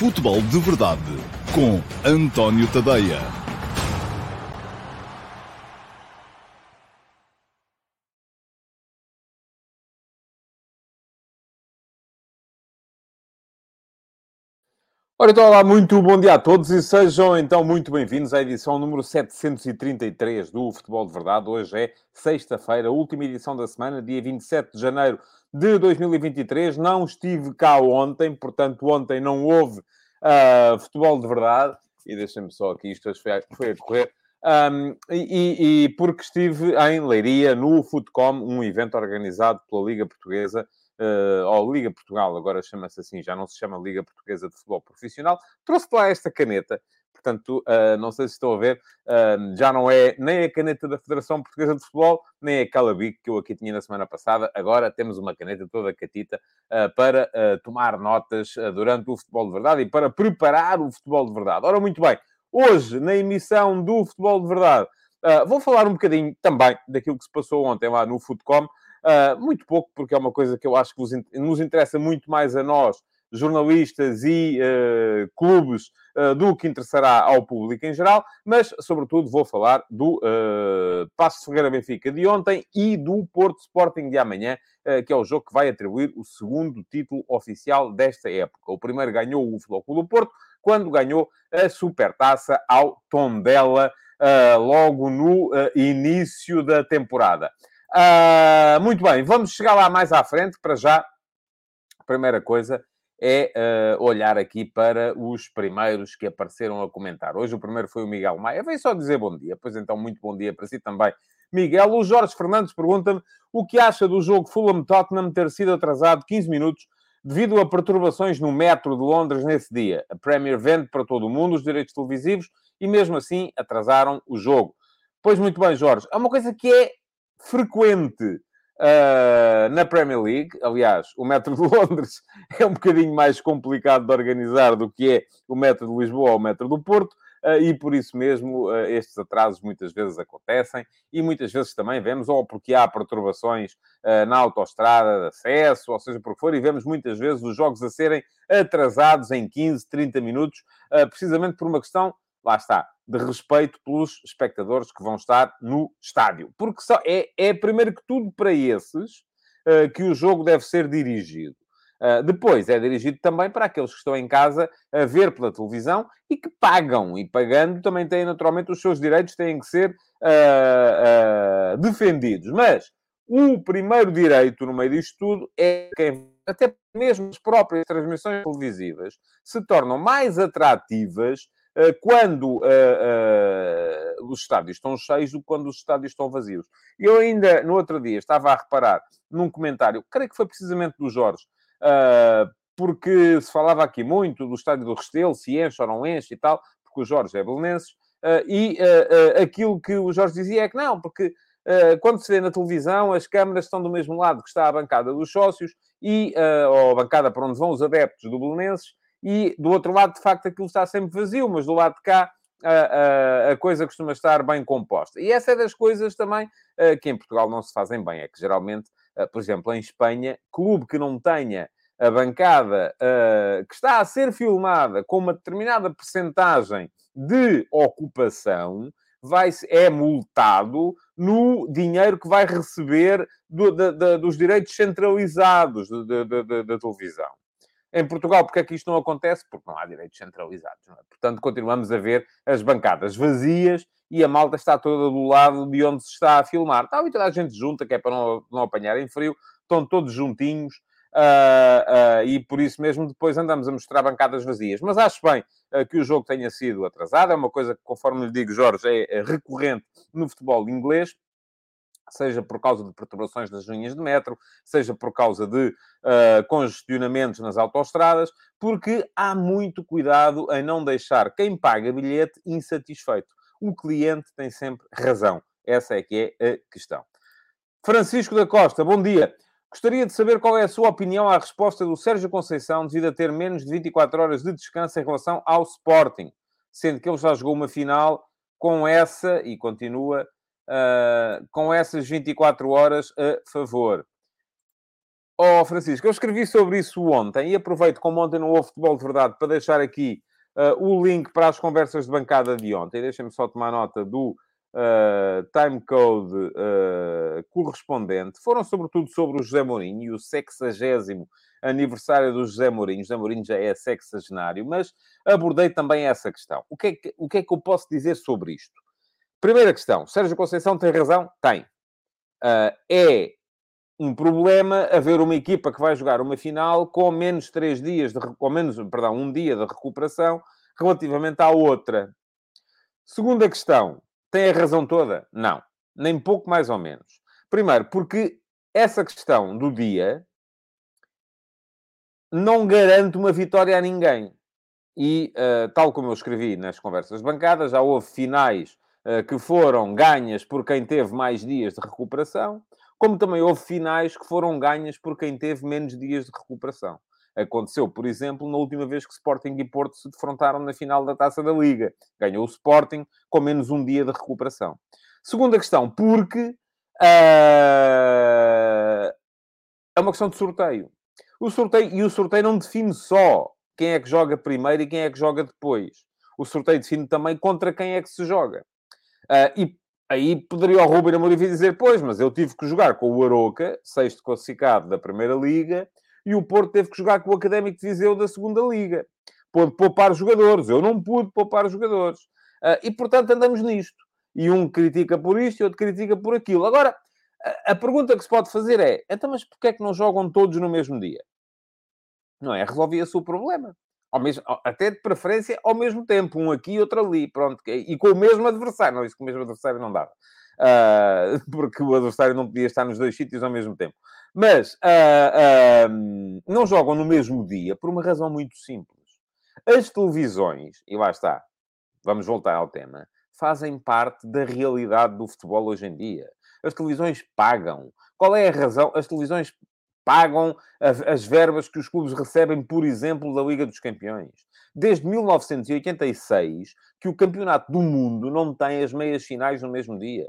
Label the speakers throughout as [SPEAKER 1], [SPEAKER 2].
[SPEAKER 1] Futebol de Verdade com António Tadeia.
[SPEAKER 2] Ora, então, olá, muito bom dia a todos e sejam então muito bem-vindos à edição número 733 do Futebol de Verdade. Hoje é sexta-feira, última edição da semana, dia 27 de janeiro de 2023. Não estive cá ontem, portanto, ontem não houve uh, Futebol de Verdade. E deixem-me só aqui, isto foi a, foi a correr. Um, e, e, porque estive em Leiria, no Footcom, um evento organizado pela Liga Portuguesa uh, ou Liga Portugal, agora chama-se assim, já não se chama Liga Portuguesa de Futebol Profissional, trouxe lá esta caneta. Portanto, uh, não sei se estão a ver, uh, já não é nem a caneta da Federação Portuguesa de Futebol, nem aquela BIC que eu aqui tinha na semana passada. Agora temos uma caneta toda catita uh, para tomar notas durante o futebol de verdade e para preparar o futebol de verdade. Ora, muito bem, hoje, na emissão do futebol de verdade, vou falar um bocadinho também daquilo que se passou ontem lá no. Uh, muito pouco, porque é uma coisa que eu acho que nos interessa muito mais a nós, jornalistas e uh, clubes, uh, do que interessará ao público em geral, mas, sobretudo, vou falar do uh, Passo Ferreira Benfica de ontem e do Porto Sporting de amanhã, que é o jogo que vai atribuir o segundo título oficial desta época. O primeiro ganhou o Flóculo do Porto, quando ganhou a Supertaça ao Tondela, logo no início da temporada. Uh, muito bem, vamos chegar lá mais à frente. Para já, primeira coisa é uh, olhar aqui para os primeiros que apareceram a comentar. Hoje o primeiro foi o Miguel Maia. Vem só dizer bom dia. Pois então, muito bom dia para si também, Miguel. O Jorge Fernandes pergunta-me o que acha do jogo Fulham-Tottenham ter sido atrasado 15 minutos devido a perturbações no metro de Londres nesse dia. A Premier vende para todo o mundo os direitos televisivos e mesmo assim atrasaram o jogo. Pois muito bem, Jorge. É uma coisa que é frequente uh, na Premier League. Aliás, o metro de Londres é um bocadinho mais complicado de organizar do que é o metro de Lisboa ou o metro do Porto. Uh, e por isso mesmo uh, estes atrasos muitas vezes acontecem e muitas vezes também vemos, ou porque há perturbações na autoestrada de acesso, ou seja, por que for, e vemos muitas vezes os jogos a serem atrasados em 15, 30 minutos, precisamente por uma questão lá está, de respeito pelos espectadores que vão estar no estádio. Porque só, é, é primeiro que tudo para esses uh, que o jogo deve ser dirigido. Uh, depois é dirigido também para aqueles que estão em casa a ver pela televisão e que pagam. E pagando também têm naturalmente os seus direitos, têm que ser uh, defendidos. Mas o primeiro direito no meio disto tudo é quem até mesmo as próprias transmissões televisivas se tornam mais atrativas quando uh, uh, os estádios estão cheios do que quando os estádios estão vazios. Eu ainda, no outro dia, estava a reparar num comentário, creio que foi precisamente do Jorge, uh, porque se falava aqui muito do estádio do Restelo, se enche ou não enche e tal, porque o Jorge é belenenses, e aquilo que o Jorge dizia é que não, porque quando se vê na televisão, as câmaras estão do mesmo lado que está a bancada dos sócios, e, ou a bancada para onde vão os adeptos do Belenenses, e do outro lado, de facto, aquilo está sempre vazio, mas do lado de cá a, a, a coisa costuma estar bem composta. E essa é das coisas também uh, que em Portugal não se fazem bem. É que geralmente, uh, por exemplo, em Espanha, clube que não tenha a bancada uh, que está a ser filmada com uma determinada percentagem de ocupação vai, é multado no dinheiro que vai receber do, dos direitos centralizados da televisão. Em Portugal, porque é que isto não acontece? Porque não há direitos centralizados. É? Portanto, continuamos a ver as bancadas vazias e a malta está toda do lado de onde se está a filmar. Está e toda a gente junta, que é para não, não apanhar em frio, estão todos juntinhos uh, uh, e por isso mesmo depois andamos a mostrar bancadas vazias. Mas acho bem uh, que o jogo tenha sido atrasado, é uma coisa que, conforme lhe digo, Jorge, é, é recorrente no futebol inglês seja por causa de perturbações das linhas de metro, seja por causa de uh, congestionamentos nas autoestradas, porque há muito cuidado em não deixar quem paga bilhete insatisfeito. O cliente tem sempre razão. Essa é que é a questão. Francisco da Costa, bom dia. Gostaria de saber qual é a sua opinião à resposta do Sérgio Conceição devido a ter menos de 24 horas de descanso em relação ao Sporting, sendo que ele já jogou uma final com essa, e continua, uh, com essas 24 horas a favor. Oh, Francisco, eu escrevi sobre isso ontem e aproveito, como ontem não houve futebol de verdade, para deixar aqui uh, o link para as conversas de bancada de ontem. Deixem-me só tomar nota do uh, timecode uh, correspondente. Foram sobretudo sobre o José Mourinho e o sexagésimo aniversário do José Mourinho. José Mourinho já é sexagenário, mas abordei também essa questão. O que é que, o que, é que eu posso dizer sobre isto? Primeira questão. Sérgio Conceição tem razão? Tem. Uh, é um problema haver uma equipa que vai jogar uma final com menos três dias, de, com menos, perdão, um dia de recuperação relativamente à outra. Segunda questão. Tem a razão toda? Não. Nem pouco mais ou menos. Primeiro, porque essa questão do dia não garante uma vitória a ninguém. E, uh, tal como eu escrevi nas conversas bancadas, já houve finais que foram ganhas por quem teve mais dias de recuperação, como também houve finais que foram ganhas por quem teve menos dias de recuperação. Aconteceu, por exemplo, na última vez que Sporting e Porto se defrontaram na final da Taça da Liga. Ganhou o Sporting com menos um dia de recuperação. Segunda questão, porque uh, é uma questão de sorteio. O sorteio, e o sorteio não define só quem é que joga primeiro e quem é que joga depois. O sorteio define também contra quem é que se joga. Uh, e aí poderia o Ruben Amorim dizer, pois, mas eu tive que jogar com o Aroca, sexto classificado da Primeira Liga, e o Porto teve que jogar com o Académico de Viseu da Segunda Liga. Pôde poupar jogadores. Eu não pude poupar jogadores. Uh, e, portanto, andamos nisto. E um critica por isto e outro critica por aquilo. Agora, a, a pergunta que se pode fazer é, então, mas porquê é que não jogam todos no mesmo dia? Não é? Resolvia-se o problema. Ao mesmo, até de preferência ao mesmo tempo, um aqui e outro ali, pronto, e com o mesmo adversário. Não, isso com o mesmo adversário não dava. Uh, porque o adversário não podia estar nos dois sítios ao mesmo tempo. Mas uh, uh, não jogam no mesmo dia por uma razão muito simples. As televisões, e lá está, vamos voltar ao tema, fazem parte da realidade do futebol hoje em dia. As televisões pagam. Qual é a razão? As televisões pagam as, as verbas que os clubes recebem, por exemplo, da Liga dos Campeões. Desde 1986 que o Campeonato do Mundo não tem as meias finais no mesmo dia.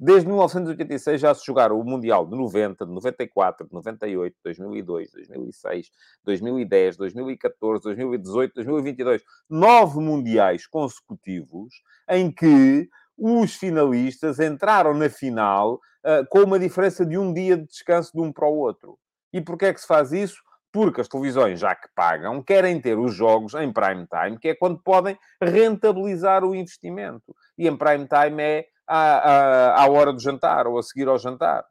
[SPEAKER 2] Desde 1986 já se jogaram o Mundial de 90, de 94, de 98, 2002, 2006, 2010, 2014, 2018, 2022. Nove mundiais consecutivos em que os finalistas entraram na final uh, com uma diferença de um dia de descanso de um para o outro. E porquê é que se faz isso? Porque as televisões, já que pagam, querem ter os jogos em prime time, que é quando podem rentabilizar o investimento. E em prime time é à, à, à hora do jantar ou a seguir ao jantar.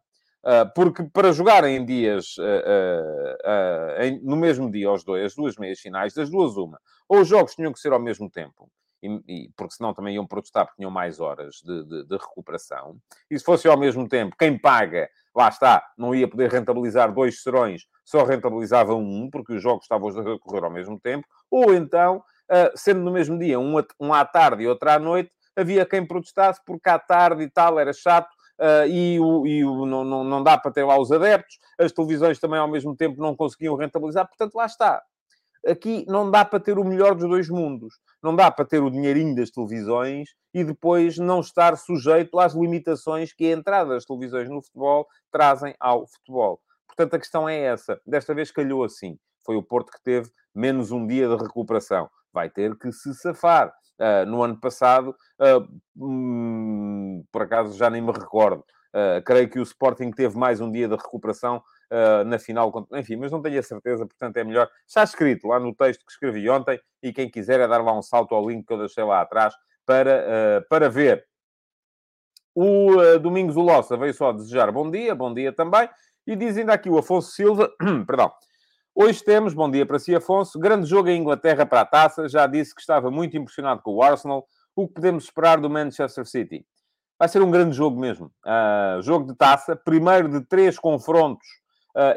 [SPEAKER 2] Uh, porque para jogar em dias, uh, em, no mesmo dia, os dois, as duas meias finais, das duas uma, ou os jogos tinham que ser ao mesmo tempo, e, porque senão também iam protestar porque tinham mais horas de, de, de, recuperação, e se fosse ao mesmo tempo, quem paga, lá está, não ia poder rentabilizar dois serões, só rentabilizava um, porque os jogos estavam a correr ao mesmo tempo, ou então, sendo no mesmo dia, um, um à tarde e outro à noite, havia quem protestasse porque à tarde e tal era chato uh, e, o, e o, não, não, não dá para ter lá os adeptos, as televisões também ao mesmo tempo não conseguiam rentabilizar, portanto lá está. Aqui não dá para ter o melhor dos dois mundos. Não dá para ter o dinheirinho das televisões e depois não estar sujeito às limitações que a entrada das televisões no futebol trazem ao futebol. Portanto, a questão é essa. Desta vez calhou assim. Foi o Porto que teve menos um dia de recuperação. Vai ter que se safar. Uh, no ano passado, uh, hum, por acaso já nem me recordo. Uh, creio que o Sporting teve mais um dia de recuperação na final. Enfim, mas não tenho a certeza, portanto é melhor. Está escrito lá no texto que escrevi ontem e quem quiser é dar lá um salto ao link que eu deixei lá atrás para, para ver. O Domingos Ulossa veio só desejar bom dia, bom dia também. E diz ainda aqui o Afonso Silva, perdão, Hoje temos, bom dia para si, Afonso, grande jogo em Inglaterra para a taça. Já disse que estava muito impressionado com o Arsenal. O que podemos esperar do Manchester City? Vai ser um grande jogo mesmo. Uh, jogo de taça, primeiro de três confrontos uh,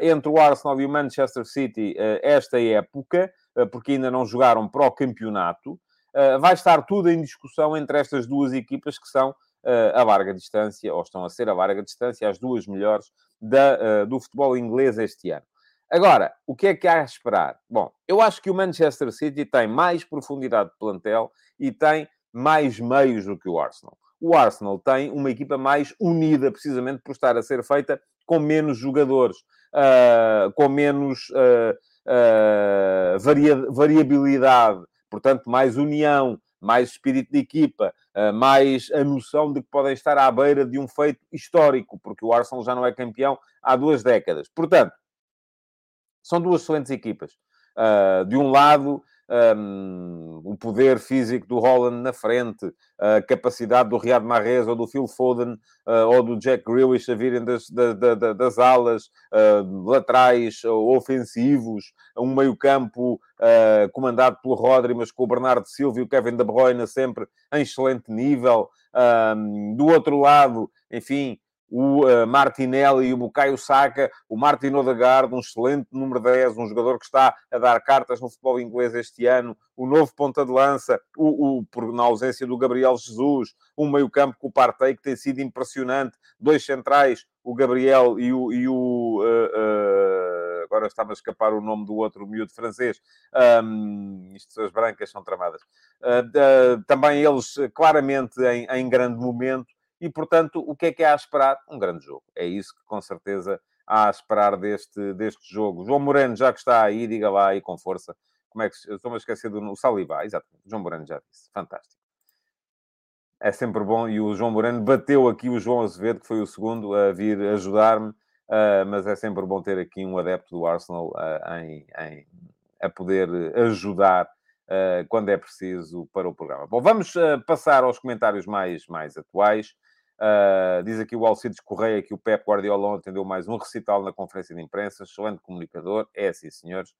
[SPEAKER 2] entre o Arsenal e o Manchester City uh, esta época, porque ainda não jogaram para o campeonato. vai estar tudo em discussão entre estas duas equipas que são a larga distância, ou estão a ser a larga distância, as duas melhores da, do futebol inglês este ano. Agora, o que é que há a esperar? Bom, eu acho que o Manchester City tem mais profundidade de plantel e tem mais meios do que o Arsenal. O Arsenal tem uma equipa mais unida, precisamente por estar a ser feita com menos jogadores. Uh, com menos uh, varia variabilidade, portanto, mais união, mais espírito de equipa, mais a noção de que podem estar à beira de um feito histórico, porque o Arsenal já não é campeão há duas décadas. Portanto, são duas excelentes equipas. de um lado, um, o poder físico do Holland na frente, a capacidade do Riyad Mahrez ou do Phil Foden uh, ou do Jack Grealish a virem das, da, da, das alas uh, laterais uh, ofensivos, um meio-campo ah, comandado pelo Rodri, mas com o Bernardo Silva e o Kevin De Bruyne sempre em excelente nível. do outro lado, enfim, o uh, Martinelli e o Bukayo Saka, o Martin Odegaard, um excelente número 10, um jogador que está a dar cartas no futebol inglês este ano, o novo ponta de lança, o, o por, na ausência do Gabriel Jesus, um meio-campo com o Partey que tem sido impressionante, dois centrais, o Gabriel e o. E o uh, uh, agora está-me a escapar o nome do outro miúdo francês. Um, isto, as brancas são tramadas. também eles claramente em, em grande momento e, portanto, o que é que há a esperar? Um grande jogo. É isso que, com certeza, há a esperar deste, deste jogo. João Moreno, já que está aí, diga lá aí com força. Como é que... Estou-me a esquecer do... O Saliba, exatamente. João Moreno já disse. Fantástico. É sempre bom. E o João Moreno bateu aqui o João Azevedo, que foi o segundo a vir ajudar-me. Uh, mas é sempre bom ter aqui um adepto do Arsenal uh, em, em, a poder ajudar uh, quando é preciso para o programa. Bom, vamos passar aos comentários mais, mais atuais. Uh, diz aqui o Alcides Correia que o Pep Guardiola ontem deu mais um recital na conferência de imprensa, excelente comunicador, é assim, senhores.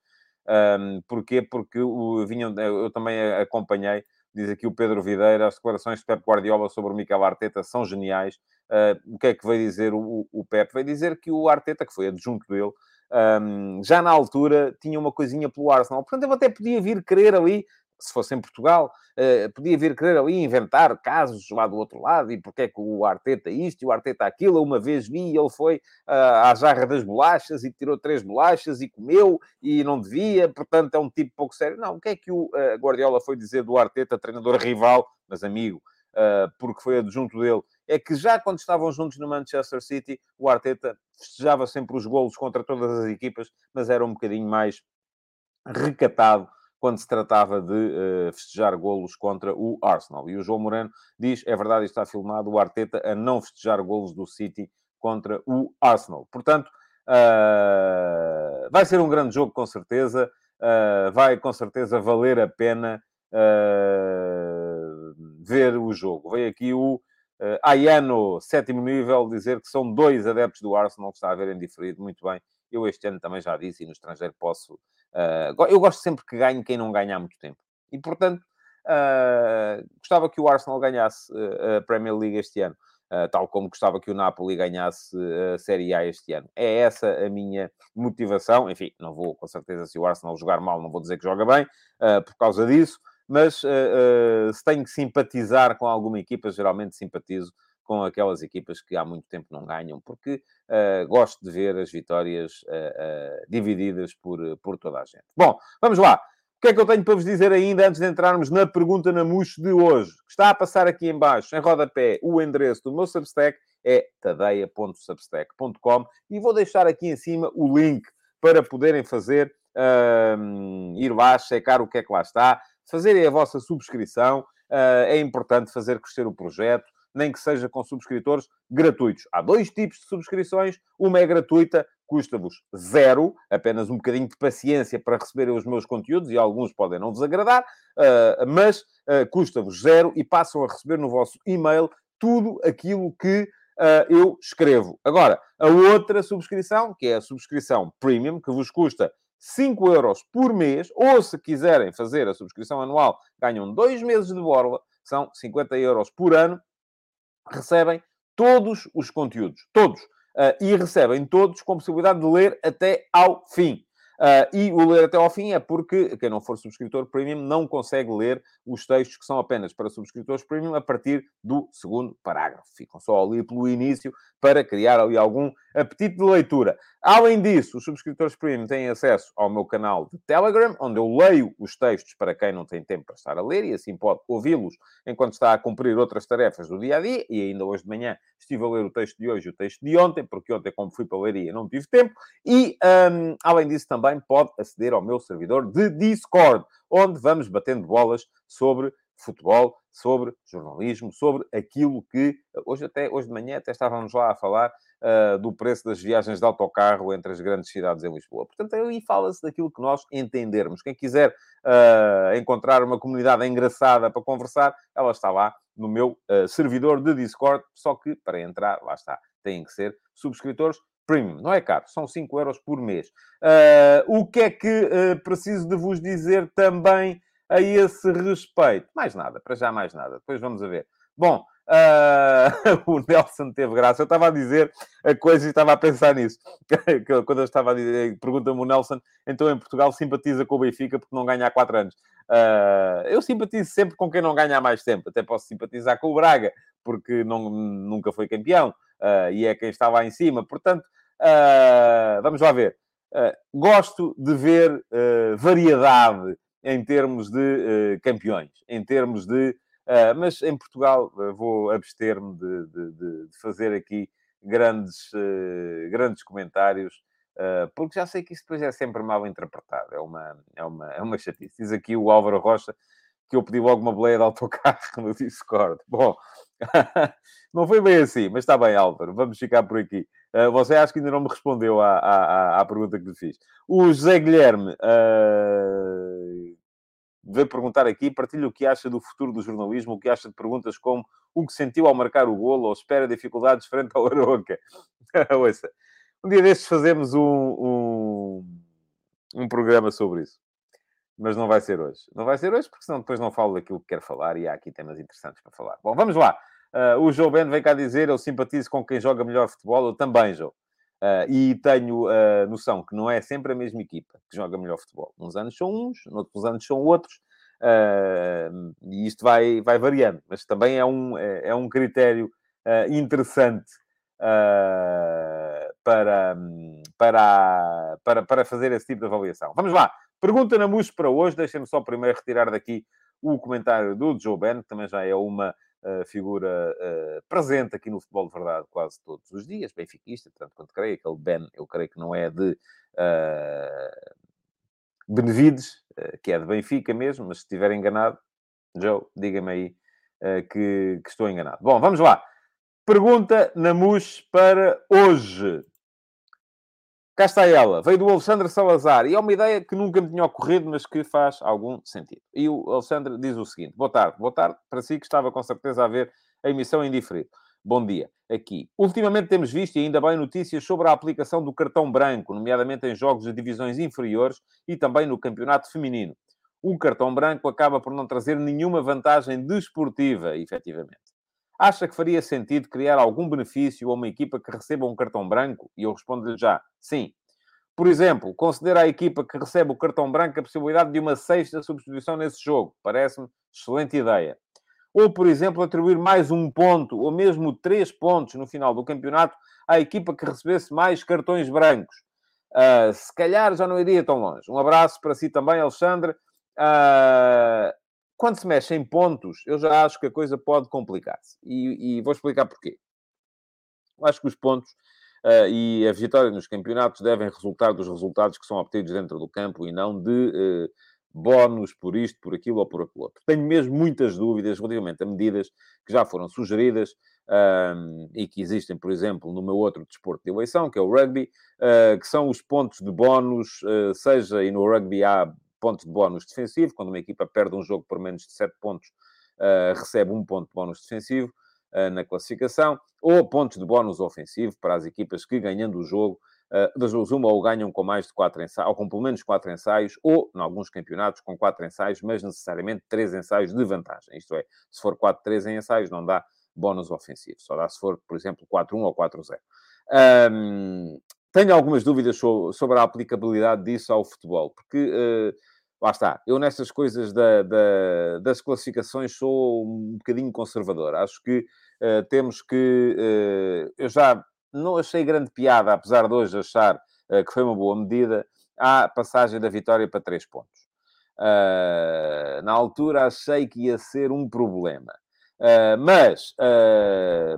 [SPEAKER 2] Um, porquê? Porque o, vinham, eu também acompanhei, diz aqui o Pedro Videira, as declarações de Pep Guardiola sobre o Mikel Arteta são geniais. Uh, o que é que veio dizer o, o Pep? Veio dizer que o Arteta, que foi adjunto dele, um, já na altura tinha uma coisinha pelo Arsenal. Portanto, ele até podia vir querer ali se fosse em Portugal, uh, podia vir querer ali inventar casos lá do outro lado, e porque é que o Arteta isto e o Arteta aquilo. Uma vez vi, ele foi uh, à jarra das bolachas e tirou três bolachas e comeu e não devia, portanto é um tipo pouco sério. Não, o que é que o uh, Guardiola foi dizer do Arteta, treinador rival, mas amigo, porque foi adjunto dele? É que já quando estavam juntos no Manchester City, o Arteta festejava sempre os golos contra todas as equipas, mas era um bocadinho mais recatado quando se tratava de uh, festejar golos contra o Arsenal. E o João Moreno diz, é verdade, está filmado, o Arteta a não festejar golos do City contra o Arsenal. Portanto, uh, vai ser um grande jogo, com certeza. Uh, vai, com certeza, valer a pena ver o jogo. Veio aqui o uh, Ayano, sétimo nível, dizer que são dois adeptos do Arsenal que está a verem diferido. Muito bem. Eu este ano também já disse, e no estrangeiro posso Uh, eu gosto sempre que ganhe quem não ganha há muito tempo. E, portanto, uh, gostava que o Arsenal ganhasse uh, a Premier League este ano. tal como gostava que o Napoli ganhasse a Série A este ano. É essa a minha motivação. Enfim, não vou, com certeza, se o Arsenal jogar mal, não vou dizer que joga bem, por causa disso. Mas se tenho que simpatizar com alguma equipa, geralmente simpatizo com aquelas equipas que há muito tempo não ganham, porque uh, gosto de ver as vitórias uh, uh, divididas por, por toda a gente. Bom, vamos lá. O que é que eu tenho para vos dizer ainda antes de entrarmos na pergunta na mousse de hoje? Está a passar aqui em baixo, em rodapé, o endereço do meu Substack é tadeia.substack.com e vou deixar aqui em cima o link para poderem fazer, ir lá, checar o que é que lá está, fazerem a vossa subscrição. Uh, é importante fazer crescer o projeto nem que seja com subscritores gratuitos. Há dois tipos de subscrições. Uma é gratuita, custa-vos zero, apenas um bocadinho de paciência para receberem os meus conteúdos, e alguns podem não vos agradar, uh, mas uh, custa-vos zero e passam a receber no vosso e-mail tudo aquilo que uh, eu escrevo. Agora, a outra subscrição, que é a subscrição premium, que vos custa 5 euros por mês, ou se quiserem fazer a subscrição anual, ganham dois meses de borla, são 50 euros por ano, recebem todos os conteúdos, todos. Uh, e recebem todos com possibilidade de ler até ao fim. Uh, e o ler até ao fim é porque quem não for subscritor premium não consegue ler os textos que são apenas para subscritores premium a partir do segundo parágrafo. Ficam só ali pelo início para criar ali algum apetite de leitura. Além disso, os subscritores premium têm acesso ao meu canal de Telegram, onde eu leio os textos para quem não tem tempo para estar a ler e assim pode ouvi-los enquanto está a cumprir outras tarefas do dia a dia. E ainda hoje de manhã estive a ler o texto de hoje e o texto de ontem, porque ontem, como fui para a leiria, não tive tempo. E, um, além disso, também pode aceder ao meu servidor de Discord, onde vamos batendo bolas sobre futebol, sobre jornalismo, sobre aquilo que hoje até hoje de manhã até estávamos lá a falar uh, do preço das viagens de autocarro entre as grandes cidades em Lisboa. Portanto, aí fala-se daquilo que nós entendermos. Quem quiser uh, encontrar uma comunidade engraçada para conversar, ela está lá no meu uh, servidor de Discord, só que para entrar, lá está, têm que ser subscritores premium. Não é caro, são 5 euros por mês. o que é que preciso de vos dizer também a esse respeito? Mais nada, para já mais nada. Depois vamos a ver. Bom, Uh, o Nelson teve graça. Eu estava a dizer a coisa e estava a pensar nisso. Quando eu estava a dizer, pergunta-me o Nelson, então em Portugal simpatiza com o Benfica porque não ganha há 4 anos. Uh, eu simpatizo sempre com quem não ganha há mais tempo. Até posso simpatizar com o Braga, porque não, nunca foi campeão uh, e é quem estava lá em cima. Portanto, vamos lá ver. gosto de ver variedade em termos de campeões, em termos de Uh, mas em Portugal uh, vou abster-me de, de, de, fazer aqui grandes, uh, grandes comentários, porque já sei que isso depois é sempre mal interpretado. É uma, é uma, é uma chatice. Diz aqui o Álvaro Rocha que eu pedi logo uma boleia de autocarro no Discord. Bom, não foi bem assim, mas está bem, Álvaro. Vamos ficar por aqui. você acho que ainda não me respondeu à, à, à pergunta que lhe fiz. O José Guilherme veio perguntar aqui, partilha o que acha do futuro do jornalismo, o que acha de perguntas como o que sentiu ao marcar o golo ou espera dificuldades frente ao Aroca. Ouça, um dia destes fazemos um, um, um, programa sobre isso. Mas não vai ser hoje. Não vai ser hoje, porque senão depois não falo daquilo que quero falar e há aqui temas interessantes para falar. Bom, vamos lá. Uh, o João Ben vem cá dizer, eu simpatizo com quem joga melhor futebol, eu também, João. Uh, e tenho a uh, noção que não é sempre a mesma equipa que joga melhor futebol. Uns anos são uns, outros anos são outros, uh, e isto vai, vai variando, mas também é um, é, é um critério interessante para, para, para, para fazer esse tipo de avaliação. Vamos lá, pergunta na MUS para hoje, deixem-me só primeiro retirar daqui o comentário do Joe Ben, que também já é uma figura uh, presente aqui no futebol de verdade quase todos os dias, benfiquista, tanto quanto creio, aquele Ben, eu creio que não é de uh, Benevides, uh, que é de Benfica mesmo, mas se estiver enganado, Joe, diga-me aí que, que estou enganado. Bom, vamos lá. Pergunta na MUS para hoje. Cá está ela, veio do Alexandre Salazar e é uma ideia que nunca me tinha ocorrido, mas que faz algum sentido. E o Alexandre diz o seguinte: boa tarde, boa tarde para si que estava com certeza a ver a emissão em diferido. Bom dia, aqui. Ultimamente temos visto, e ainda bem, notícias sobre a aplicação do cartão branco, nomeadamente em jogos de divisões inferiores e também no campeonato feminino. Um cartão branco acaba por não trazer nenhuma vantagem desportiva, efetivamente. Acha que faria sentido criar algum benefício a uma equipa que receba um cartão branco? E eu respondo-lhe já, sim. Por exemplo, considera a equipa que recebe o cartão branco a possibilidade de uma sexta substituição nesse jogo. Parece-me excelente ideia. Ou, por exemplo, atribuir mais um ponto, ou mesmo três pontos no final do campeonato à equipa que recebesse mais cartões brancos. Uh, se calhar já não iria tão longe. Um abraço para si também, Alexandre. Uh, quando se mexe em pontos, eu já acho que a coisa pode complicar-se. E, e, vou explicar porquê. Eu acho que os pontos uh, e a vitória nos campeonatos devem resultar dos resultados que são obtidos dentro do campo e não de uh, bónus por isto, por aquilo ou por aquilo outro. Tenho mesmo muitas dúvidas relativamente a medidas que já foram sugeridas um, e que existem, por exemplo, no meu outro desporto de eleição, que é o rugby, uh, que são os pontos de bónus, uh, seja e no rugby há pontos de bónus defensivo. Quando uma equipa perde um jogo por menos de 7 pontos, uh, recebe um ponto de bónus defensivo uh, na classificação. Ou pontos de bónus ofensivo para as equipas que, ganhando o jogo, uh, das duas uma, ou ganham com mais de 4 ensaios, ou com pelo menos 4 ensaios, ou, em alguns campeonatos, com 4 ensaios, mas necessariamente 3 ensaios de vantagem. Isto é, se for 4-3 em ensaios, não dá bónus ofensivo. Só dá se for, por exemplo, 4-1 ou 4-0. Um, tenho algumas dúvidas sobre a aplicabilidade disso ao futebol, porque uh, lá está, eu nessas coisas da, da, das classificações sou um bocadinho conservador. Acho que uh, temos que. Uh, eu já não achei grande piada, apesar de hoje achar uh, que foi uma boa medida, a passagem da vitória para três pontos. Na altura achei que ia ser um problema. Mas,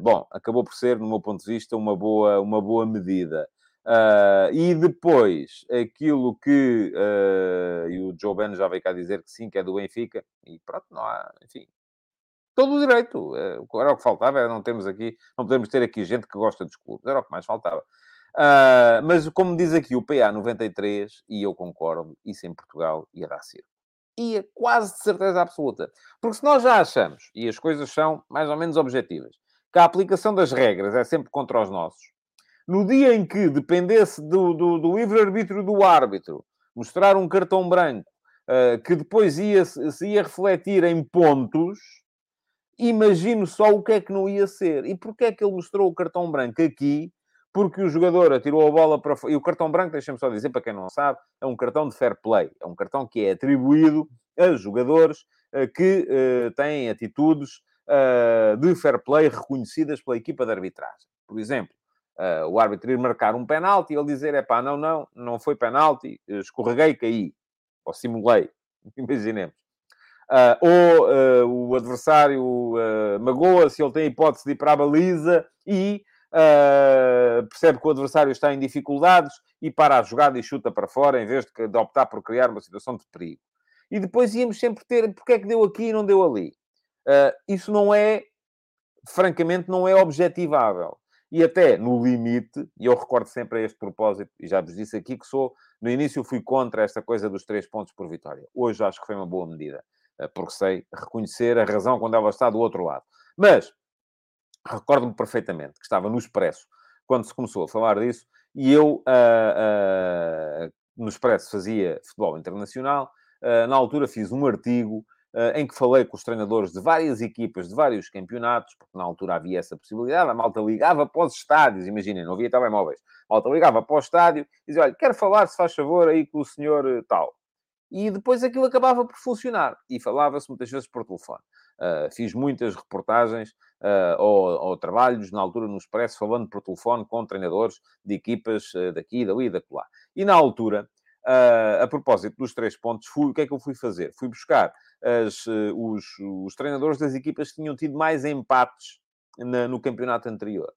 [SPEAKER 2] bom, acabou por ser, no meu ponto de vista, uma boa, uma boa medida. Uh, e depois, aquilo que. e o Joe Ben já veio cá dizer que sim, que é do Benfica, e pronto, não há, enfim. Todo o direito. era o que faltava, era não temos aqui, não podemos ter aqui gente que gosta dos clubes, era o que mais faltava. mas, como diz aqui o PA 93, e eu concordo, isso em Portugal ia dar certo ia quase de certeza absoluta. Porque se nós já achamos, e as coisas são mais ou menos objetivas, que a aplicação das regras é sempre contra os nossos, no dia em que dependesse do, do, do livre-arbítrio do árbitro mostrar um cartão branco uh, que depois ia, se ia refletir em pontos, imagino só o que é que não ia ser. E porquê é que ele mostrou o cartão branco aqui porque o jogador atirou a bola para fora. E o cartão branco, deixem-me só dizer, para quem não sabe, é um cartão de fair play. É um cartão que é atribuído a jogadores uh, que uh, têm atitudes de fair play reconhecidas pela equipa de arbitragem. Por exemplo, o árbitro ir marcar um penalti e ele dizer: é pá, não, não, não foi penalti, escorreguei caí. Ou simulei. Imaginemos. ou o adversário magoa-se, ele tem a hipótese de ir para a baliza e uh, percebe que o adversário está em dificuldades e para a jogada e chuta para fora, em vez de, de optar por criar uma situação de perigo. E depois íamos sempre ter, porque é que deu aqui e não deu ali? Uh, isso não é, francamente, não é objetivável. E até no limite, e eu recordo sempre a este propósito, e já vos disse aqui que sou, no início fui contra esta coisa dos três pontos por vitória. Hoje acho que foi uma boa medida, ah, porque sei reconhecer a razão quando ela está do outro lado. Mas, Recordo-me perfeitamente que estava no Expresso quando se começou a falar disso e eu, uh, uh, no Expresso, fazia futebol internacional. Uh, na altura fiz um artigo em que falei com os treinadores de várias equipas, de vários campeonatos, porque na altura havia essa possibilidade. A malta ligava para os estádios, imaginem, não havia telemóveis. A malta ligava para o estádio e dizia: Olha, quero falar, se faz favor, aí com o senhor tal. E depois aquilo acabava por funcionar e falava-se muitas vezes por telefone. Uh, fiz muitas reportagens uh, ou, ou, trabalhos, na altura no Expresso, falando por telefone com treinadores de equipas uh, daqui, dali e da lá. E na altura, a propósito dos três pontos, fui, o que é que eu fui fazer? Fui buscar as, os, os, treinadores das equipas que tinham tido mais empates na, no campeonato anterior.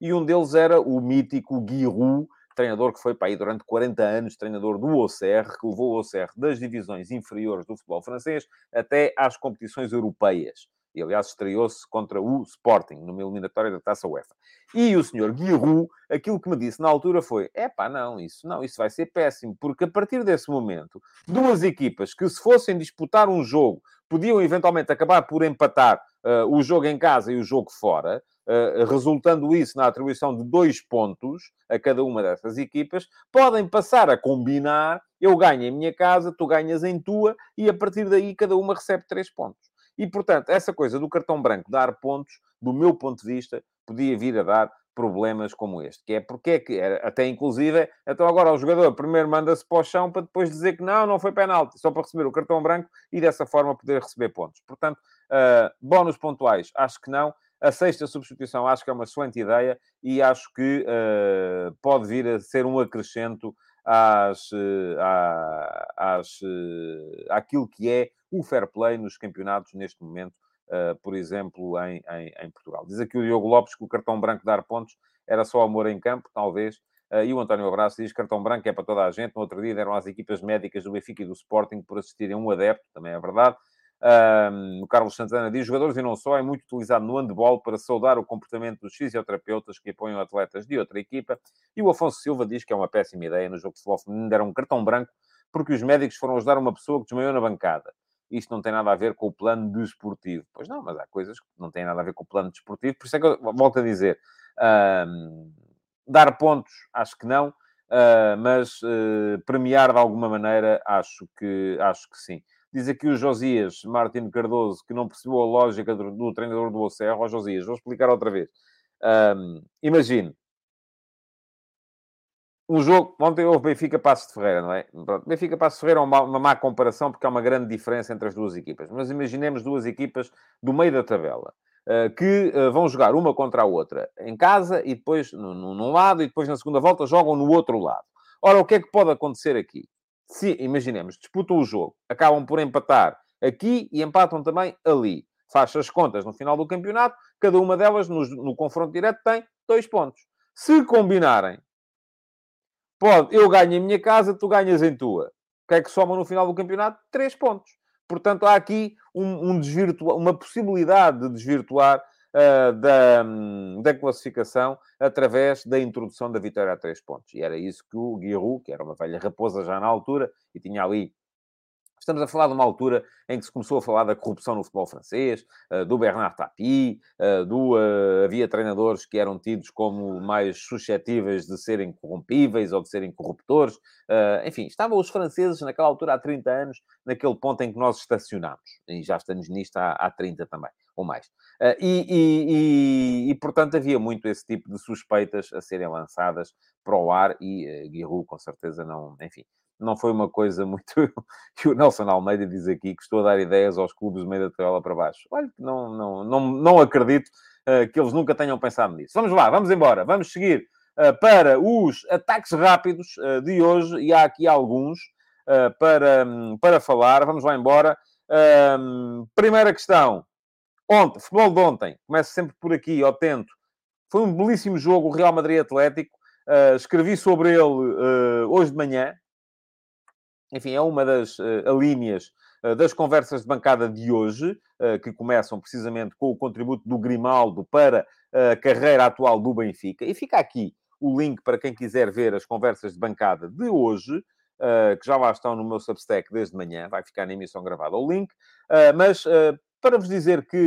[SPEAKER 2] E um deles era o mítico Giroud, treinador que foi para aí durante 40 anos, treinador do Auxerre, que levou o Auxerre das divisões inferiores do futebol francês até às competições europeias. E, aliás, estreou-se contra o Sporting, numa eliminatória da Taça UEFA. E o senhor Guirou, aquilo que me disse na altura foi: é pá, não, isso não, isso vai ser péssimo, porque a partir desse momento, duas equipas que se fossem disputar um jogo, podiam eventualmente acabar por empatar uh, o jogo em casa e o jogo fora, uh, resultando isso na atribuição de dois pontos a cada uma dessas equipas, podem passar a combinar, eu ganho em minha casa, tu ganhas em tua, e a partir daí cada uma recebe três pontos. E, portanto, essa coisa do cartão branco dar pontos, do meu ponto de vista, podia vir a dar problemas como este, que é porque é que, até inclusive, então agora o jogador primeiro manda-se para o chão para depois dizer que não, não foi penalti, só para receber o cartão branco e dessa forma poder receber pontos. Portanto, uh, bónus pontuais, acho que não. A sexta substituição acho que é uma excelente ideia e acho que uh, pode vir a ser um acrescento às, uh, às, uh, àquilo que é o fair play nos campeonatos neste momento, uh, por exemplo, em, em, em, Portugal. Diz aqui o Diogo Lopes que o cartão branco dar pontos era só amor em campo, talvez. Uh, e o António Abraço diz que cartão branco é para toda a gente. No outro dia deram às equipas médicas do Benfica e do Sporting por assistirem um adepto, também é verdade. Um, o Carlos Santana diz: jogadores e não só, é muito utilizado no handball para saudar o comportamento dos fisioterapeutas que apoiam atletas de outra equipa. E o Afonso Silva diz que é uma péssima ideia no jogo de futebol feminino deram um cartão branco porque os médicos foram ajudar uma pessoa que desmaiou na bancada. Isto não tem nada a ver com o plano desportivo. Pois não, mas há coisas que não têm nada a ver com o plano desportivo. Por isso é que eu volto a dizer: um, dar pontos, acho que não. Uh, mas uh, premiar de alguma maneira, acho que, acho que sim. Diz aqui o Josias Martins Cardoso que não percebeu a lógica do, do treinador do Ocerro. Ó Josias, vou explicar outra vez. Um, imagine. Um jogo, ontem houve Benfica Passos de Ferreira, não é? Benfica Passos de Ferreira é uma, uma má comparação porque há uma grande diferença entre as duas equipas. Mas imaginemos duas equipas do meio da tabela. que vão jogar uma contra a outra em casa e depois num lado e depois na segunda volta jogam no outro lado. Ora, o que é que pode acontecer aqui? Se, imaginemos, disputam o jogo, acabam por empatar aqui e empatam também ali. Faz as contas no final do campeonato, cada uma delas no, no confronto direto tem dois pontos. Se combinarem, pode, eu ganho em minha casa, tu ganhas em tua. O que é que soma no final do campeonato? Três pontos. Portanto, há aqui um, um uma possibilidade de desvirtuar uh, da, um, da classificação através da introdução da vitória a três pontos. E era isso que o Guiru, que era uma velha raposa já na altura, e tinha ali Estamos a falar de uma altura em que se começou a falar da corrupção no futebol francês, eh, do Bernard Tapie, eh, do, uh, havia treinadores que eram tidos como mais suscetíveis de serem corrompíveis ou de serem corruptores. Enfim, estavam os franceses naquela altura há 30 anos, naquele ponto em que nós estacionámos. E já estamos nisto há, há 30 também, ou mais. E, e, e, e, portanto, havia muito esse tipo de suspeitas a serem lançadas para o ar e Giroud, com certeza, não... Enfim, não foi uma coisa muito. E o Nelson Almeida diz aqui que estou a dar ideias aos clubes do meio da tabela para baixo. Olha, não, não, não, não acredito uh, que eles nunca tenham pensado nisso. Vamos lá, vamos embora, vamos seguir uh, para os ataques rápidos uh, de hoje, e há aqui alguns para, um, para falar. Vamos lá embora. primeira questão. Ontem, futebol de ontem, começo sempre por aqui, ao tento. Foi um belíssimo jogo, o Real Madrid Atlético. escrevi sobre ele hoje de manhã, enfim, é uma das uh, linhas uh, das conversas de bancada de hoje, uh, que começam precisamente com o contributo do Grimaldo para a carreira atual do Benfica. E fica aqui o link para quem quiser ver as conversas de bancada de hoje, que já lá estão no meu Substack desde manhã, vai ficar na emissão gravada o link. mas para vos dizer que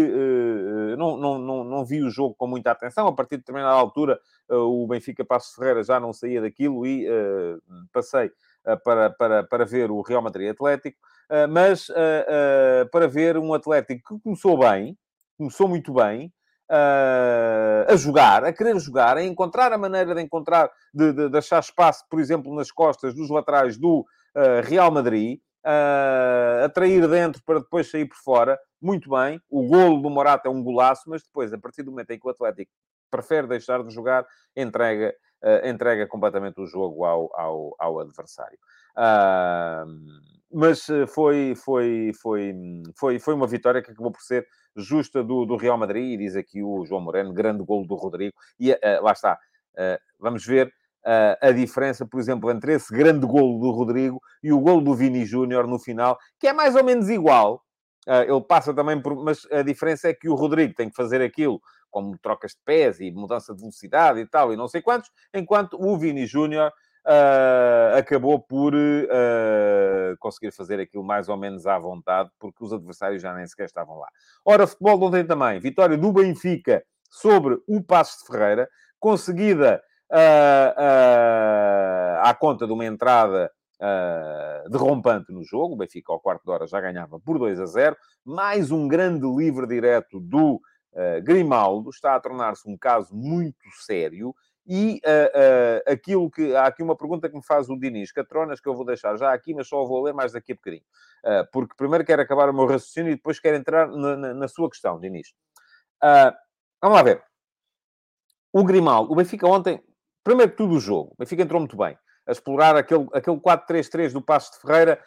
[SPEAKER 2] não, não, não, não, vi o jogo com muita atenção, a partir de determinada altura o Benfica Passos Ferreira já não saía daquilo e passei eh, para, para, para ver o Real Madrid Atlético, eh, mas eh, para ver um Atlético que começou bem, começou muito bem, a jogar, a querer jogar, a encontrar a maneira de encontrar, de, de, de achar espaço, por exemplo, nas costas dos laterais do Real Madrid, a atrair dentro para depois sair por fora, muito bem. O golo do Morata é um golaço, mas depois, a partir do momento em que o Atlético prefere deixar de jogar, entrega uh, entrega completamente o jogo ao, ao, ao adversário. Uh, mas eh, foi, foi, foi, foi, foi uma vitória que acabou por ser justa do, do Real Madrid, e diz aqui o João Moreno, grande golo do Rodrigo, e uh, lá está, uh, vamos ver uh, a diferença, por exemplo, entre esse grande golo do Rodrigo e o golo do Vini Júnior no final, que é mais ou menos igual, ele passa também por... Mas a diferença é que o Rodrigo tem que fazer aquilo como trocas de pés e mudança de velocidade e tal, e não sei quantos, enquanto o Vini Júnior uh, acabou por uh, conseguir fazer aquilo mais ou menos à vontade, porque os adversários já nem sequer estavam lá. Ora, futebol de ontem também, vitória do Benfica sobre o Passo de Ferreira, conseguida uh, à conta de uma entrada uh, derrompante no jogo. O Benfica, ao quarto de hora, já ganhava por 2 a 0. Mais um grande livre direto do uh, Grimaldo. Está a tornar-se um caso muito sério. E uh, uh, aquilo que. Há aqui uma pergunta que me faz o Dinis Catronas, que eu vou deixar já aqui, mas só vou ler mais daqui a bocadinho. Uh, porque primeiro quero acabar o meu raciocínio e depois quero entrar na, na, na sua questão, Dinis. vamos lá ver. O Grimaldo, o Benfica ontem, primeiro que tudo o jogo, o Benfica entrou muito bem a explorar aquele, aquele 4-3-3 do Passo de Ferreira,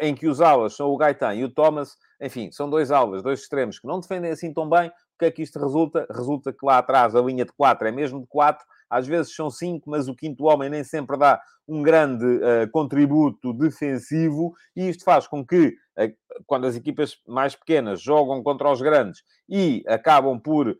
[SPEAKER 2] em que os alas são o Gaetan e o Thomas, enfim, são dois alas, dois extremos que não defendem assim tão bem. O que é que isto resulta? Resulta que lá atrás a linha de 4 é mesmo de 4, às vezes são 5, mas o quinto homem nem sempre dá um grande uh, contributo defensivo, e isto faz com que, uh, quando as equipas mais pequenas jogam contra os grandes e acabam por uh,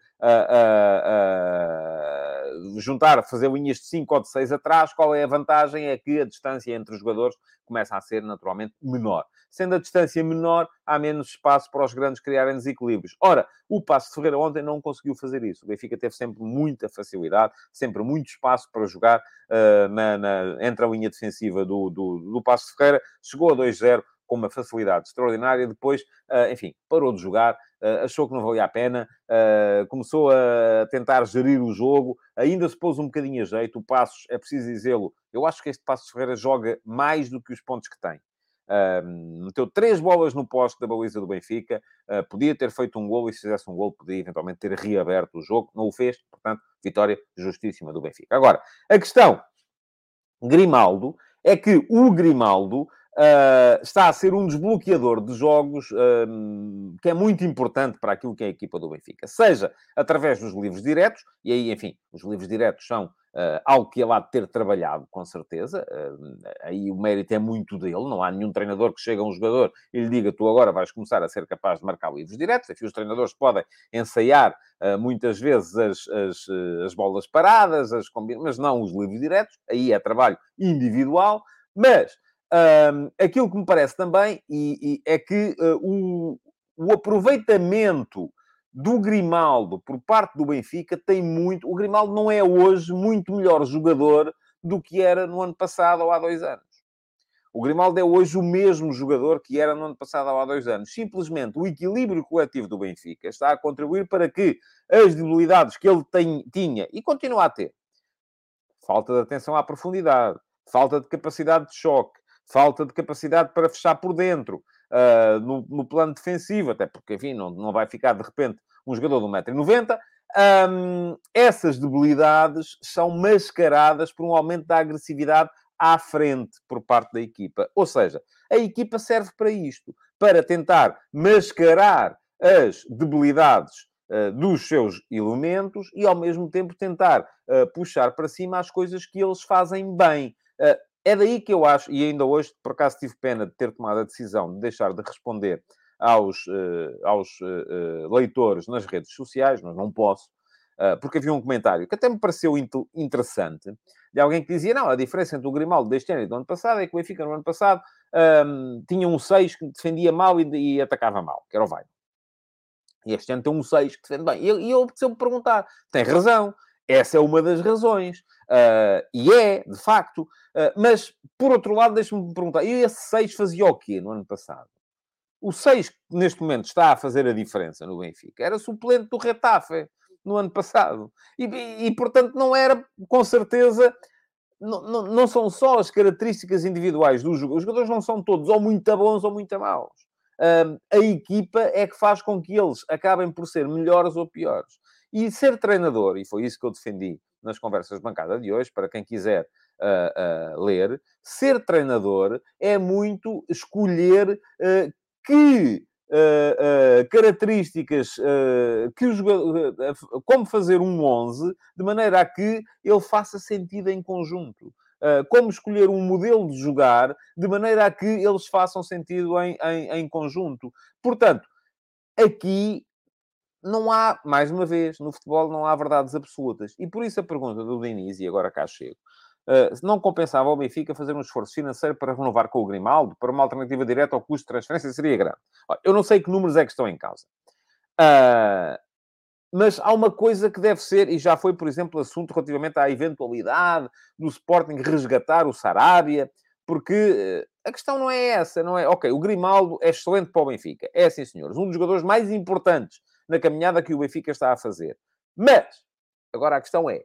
[SPEAKER 2] juntar, fazer linhas de 5 ou de 6 atrás, qual é a vantagem? É que a distância entre os jogadores começa a ser naturalmente menor. Sendo a distância menor, há menos espaço para os grandes criarem desequilíbrios. Ora, o Passo de Ferreira ontem não conseguiu fazer isso. O Benfica teve sempre muita facilidade, sempre muito espaço para jogar uh, na, na, entre a linha defensiva do, do, do Passo de Ferreira. Chegou a 2-0 com uma facilidade extraordinária. Depois, uh, enfim, parou de jogar, uh, achou que não valia a pena, uh, começou a tentar gerir o jogo, ainda se pôs um bocadinho a jeito. O Passos, é preciso dizê-lo, eu acho que este Passos Ferreira joga mais do que os pontos que tem. Uh, meteu três bolas no poste da baliza do Benfica, uh, podia ter feito um gol e se fizesse um gol podia eventualmente ter reaberto o jogo, não o fez, portanto, vitória justíssima do Benfica. Agora, a questão Grimaldo é que o Grimaldo uh, está a ser um desbloqueador de jogos uh, que é muito importante para aquilo que é a equipa do Benfica. Seja através dos livros diretos, e aí, enfim, os livros diretos são uh, algo que ele há de ter trabalhado, com certeza. aí o mérito é muito dele. Não há nenhum treinador que chega a um jogador e lhe diga tu agora vais começar a ser capaz de marcar livros diretos. Enfim, os treinadores podem ensaiar muitas vezes as, as, as bolas paradas, as mas não os livros diretos. Aí é trabalho individual. Mas um, aquilo que me parece também e, e é que uh, o, o aproveitamento do Grimaldo por parte do Benfica tem muito. O Grimaldo não é hoje muito melhor jogador do que era no ano passado ou há dois anos. O Grimaldo é hoje o mesmo jogador que era no ano passado ou há dois anos. Simplesmente o equilíbrio coletivo do Benfica está a contribuir para que as debilidades que ele tem, tinha e continua a ter falta de atenção à profundidade, falta de capacidade de choque, falta de capacidade para fechar por dentro, uh, no, no, plano defensivo, até porque, enfim, não, não vai ficar de repente um jogador de 1,90m. Um, essas debilidades são mascaradas por um aumento da agressividade à frente por parte da equipa. Ou seja, a equipa serve para isto, para tentar mascarar as debilidades uh, dos seus elementos e, ao mesmo tempo, tentar uh, puxar para cima as coisas que eles fazem bem. Uh, é daí que eu acho, e ainda hoje, por acaso, tive pena de ter tomado a decisão de deixar de responder aos, uh, aos uh, leitores nas redes sociais, mas não posso, uh, porque havia um comentário que até me pareceu interessante, de alguém que dizia, não, a diferença entre o Grimaldo deste ano e do ano passado é que o Benfica, no ano passado, um, tinha um 6 que defendia mal e, e atacava mal, que era o Vai. E este ano tem um 6 que defende bem. E, e eu preciso me perguntar, tem razão, essa é uma das razões. Uh, e é, de facto. Uh, mas, por outro lado, deixe-me perguntar: e esse 6 fazia o quê no ano passado? O 6 que neste momento está a fazer a diferença no Benfica era suplente do Retafe no ano passado. E, e, e portanto, não era, com certeza, não, não, não, são só as características individuais dos jogadores. Os jogadores não são todos ou muito bons ou muito maus. Uh, a equipa é que faz com que eles acabem por ser melhores ou piores. E ser treinador, e foi isso que eu defendi nas conversas de bancada de hoje, para quem quiser uh, uh, ler, ser treinador é muito escolher uh, que características, que o jogador, como fazer um 11, de maneira a que ele faça sentido em conjunto. como escolher um modelo de jogar, de maneira a que eles façam sentido em, em, em conjunto. Portanto, aqui não há, mais uma vez, no futebol não há verdades absolutas. E por isso a pergunta do Diniz, e agora cá chego, uh, não compensava ao Benfica fazer um esforço financeiro para renovar com o Grimaldo, para uma alternativa direta ao custo de transferência seria grande. Eu não sei que números é que estão em causa. Uh, mas há uma coisa que deve ser, e já foi, por exemplo, assunto relativamente à eventualidade do Sporting resgatar o Sarabia, porque uh, a questão não é essa, não é? Ok, o Grimaldo é excelente para o Benfica. É, sim, senhores. Um dos jogadores mais importantes na caminhada que o Benfica está a fazer. Mas, agora a questão é,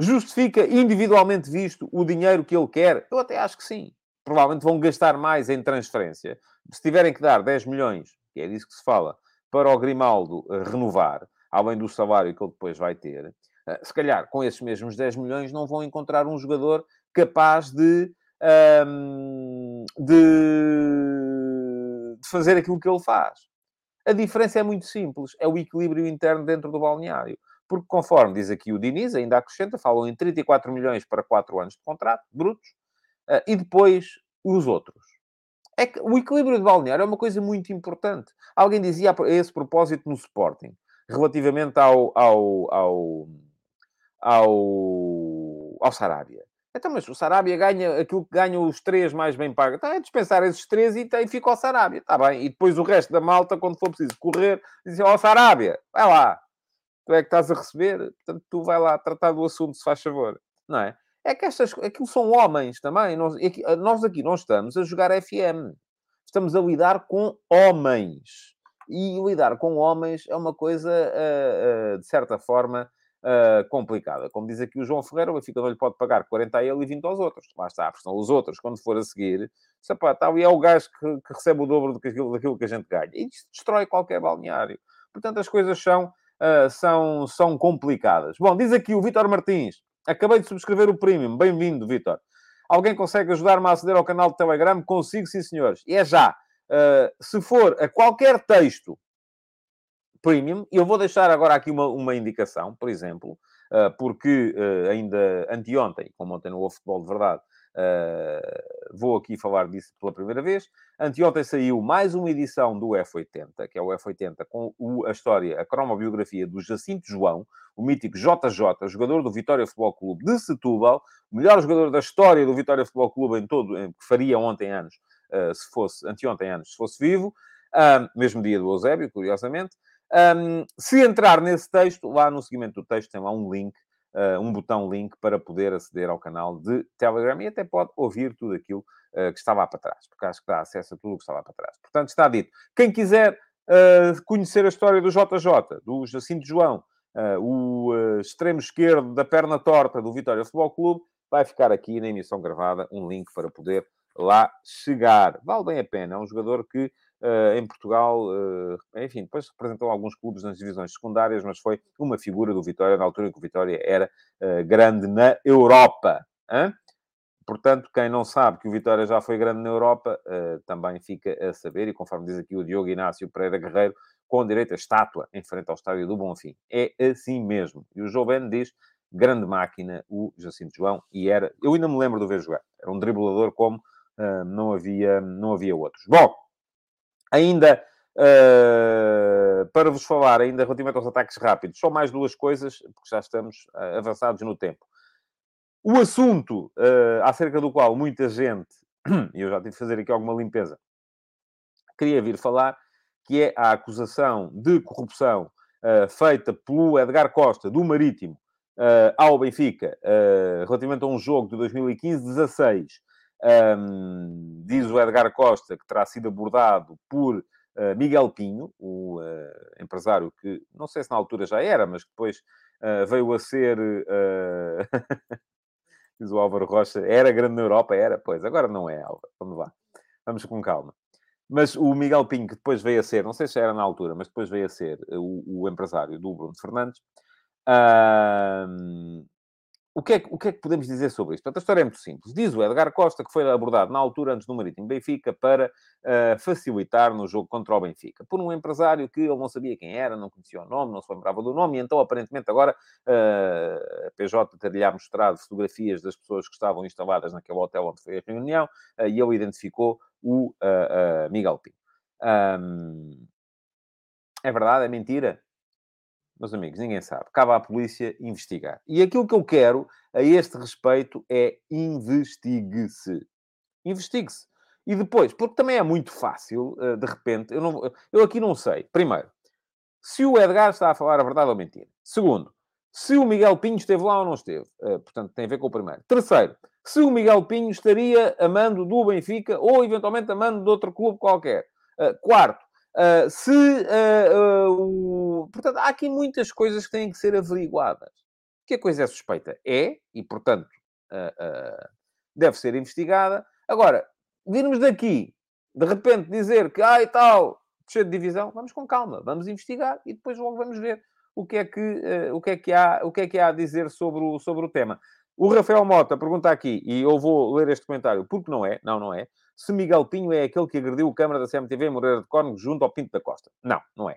[SPEAKER 2] justifica individualmente visto o dinheiro que ele quer? Eu até acho que sim. Provavelmente vão gastar mais em transferência. Se tiverem que dar 10 milhões, que é disso que se fala, para o Grimaldo uh, renovar, além do salário que ele depois vai ter, uh, se calhar com esses mesmos 10 milhões não vão encontrar um jogador capaz de, um, de, de fazer aquilo que ele faz. A diferença é muito simples, é o equilíbrio interno dentro do balneário. Porque, conforme diz aqui o Diniz, ainda acrescenta, falam em 34 milhões para 4 anos de contrato, brutos, uh, e depois os outros. É que o equilíbrio de balneário é uma coisa muito importante. Alguém dizia a esse propósito no Sporting, relativamente ao, ao, ao, ao, ao Sarabia. Então, mas o Sarabia ganha aquilo que ganham os três mais bem pagos. Então é dispensar esses três e, tem, fica o Sarabia. Está bem. E depois o resto da malta, quando for preciso correr, dizem, ó oh, Sarabia, vai lá. Tu é que estás a receber, portanto tu vai lá tratar do assunto, se faz favor. Não é? É que estas, aquilo são homens também. Nós aqui, nós aqui não estamos a jogar FM. Estamos a lidar com homens. E lidar com homens é uma coisa, uh, uh, de certa forma, uh, complicada. Como diz aqui o João Ferreira, o Benfica não lhe pode pagar 40 a ele e 20 aos outros. Lá está, são os outros, quando for a seguir, sapá, tal, e é o gajo que, que recebe o dobro daquilo, daquilo que a gente ganha. E isto destrói qualquer balneário. Portanto, as coisas são, uh, são, são complicadas. Bom, diz aqui o Vitor Martins. Acabei de subscrever o Premium. Bem-vindo, Vitor. Alguém consegue ajudar-me a aceder ao canal de Telegram? Consigo, sim, senhores. E é já. Uh, se for a qualquer texto premium. Eu vou deixar agora aqui uma, uma indicação, por exemplo, uh, porque uh, ainda anteontem, como ontem no Futebol de Verdade, uh, vou aqui falar disso pela primeira vez. Anteontem saiu mais uma edição do F80, que é o F80 com o, a história, a cromobiografia do Jacinto João, o mítico JJ, jogador do Vitória Futebol Clube de Setúbal, o melhor jogador da história do Vitória Futebol Clube em todo, em, que faria ontem anos, se fosse, anteontem anos, se fosse vivo, mesmo dia do Eusébio, curiosamente. Um, se entrar nesse texto, lá no seguimento do texto tem lá um link, uh, um botão link para poder aceder ao canal de Telegram e até pode ouvir tudo aquilo uh, que está lá para trás, porque acho que dá acesso a tudo o que está lá para trás. Portanto, está dito. Quem quiser uh, conhecer a história do JJ, do Jacinto João, o extremo esquerdo da perna torta do Vitória Futebol Clube, vai ficar aqui na emissão gravada um link para poder lá chegar. Vale bem a pena. É um jogador que Uh, em Portugal, uh, enfim, depois representou alguns clubes nas divisões secundárias, mas foi uma figura do Vitória na altura em que o Vitória era uh, grande na Europa. Hein? Portanto, quem não sabe que o Vitória já foi grande na Europa, também fica a saber, e conforme diz aqui o Diogo Inácio Pereira Guerreiro, com direito a estátua em frente ao estádio do Bonfim. É assim mesmo. E o Jovem diz, grande máquina, o Jacinto João, e era, eu ainda me lembro de ver jogar, era um driblador como não, havia, não havia outros. Bom, Ainda uh, para vos falar, ainda relativamente aos ataques rápidos, só mais duas coisas, porque já estamos uh, avançados no tempo. O assunto uh, acerca do qual muita gente, e eu já tive de fazer aqui alguma limpeza, queria vir falar, que é a acusação de corrupção feita pelo Edgar Costa, do Marítimo, ao Benfica, relativamente a um jogo de 2015-16, um, diz o Edgar Costa que terá sido abordado por uh, Miguel Pinho, o uh, empresário que, não sei se na altura já era, mas depois uh, veio a ser... diz o Álvaro Rocha, era grande na Europa? Era, pois, agora não é, Álvaro. Vamos lá. Vamos com calma. Mas o Miguel Pinho, que depois veio a ser, não sei se era na altura, mas depois veio a ser o, o empresário do Bruno Fernandes, o que, é, o que é que podemos dizer sobre isto? Portanto, a história é muito simples. Diz o Edgar Costa que foi abordado na altura antes do Marítimo Benfica para uh, facilitar no jogo contra o Benfica. Por um empresário que ele não sabia quem era, não conhecia o nome, não se lembrava do nome, e então aparentemente agora uh, a PJ ter-lhe mostrado fotografias das pessoas que estavam instaladas naquele hotel onde foi a reunião uh, e ele identificou o Miguel Pinho. Um, é verdade? É mentira? Meus amigos, ninguém sabe. Cabe à polícia investigar. E aquilo que eu quero a este respeito é investigue-se. Investigue-se. E depois, porque também é muito fácil, eh, de repente, eu, não, eu aqui não sei. Primeiro, se o Edgar está a falar a verdade ou mentira. Segundo, se o Miguel Pinho esteve lá ou não esteve. Eh, portanto, tem a ver com o primeiro. Terceiro, se o Miguel Pinho estaria amando do Benfica ou eventualmente amando de outro clube qualquer. Eh, quarto, Uh, se uh, uh, o... portanto há aqui muitas coisas que têm que ser averiguadas. Que a coisa é suspeita? É e portanto deve ser investigada. Agora virmos daqui de repente dizer que ai tal cheio de divisão vamos com calma vamos investigar e depois logo vamos ver o que é que o que é que há o que é que há a dizer sobre o sobre o tema. O Rafael Mota pergunta aqui e eu vou ler este comentário porque não é não não é se Miguel Pinho é aquele que agrediu o câmara da CMTV Moreira de Córnegos junto ao Pinto da Costa. Não, não é.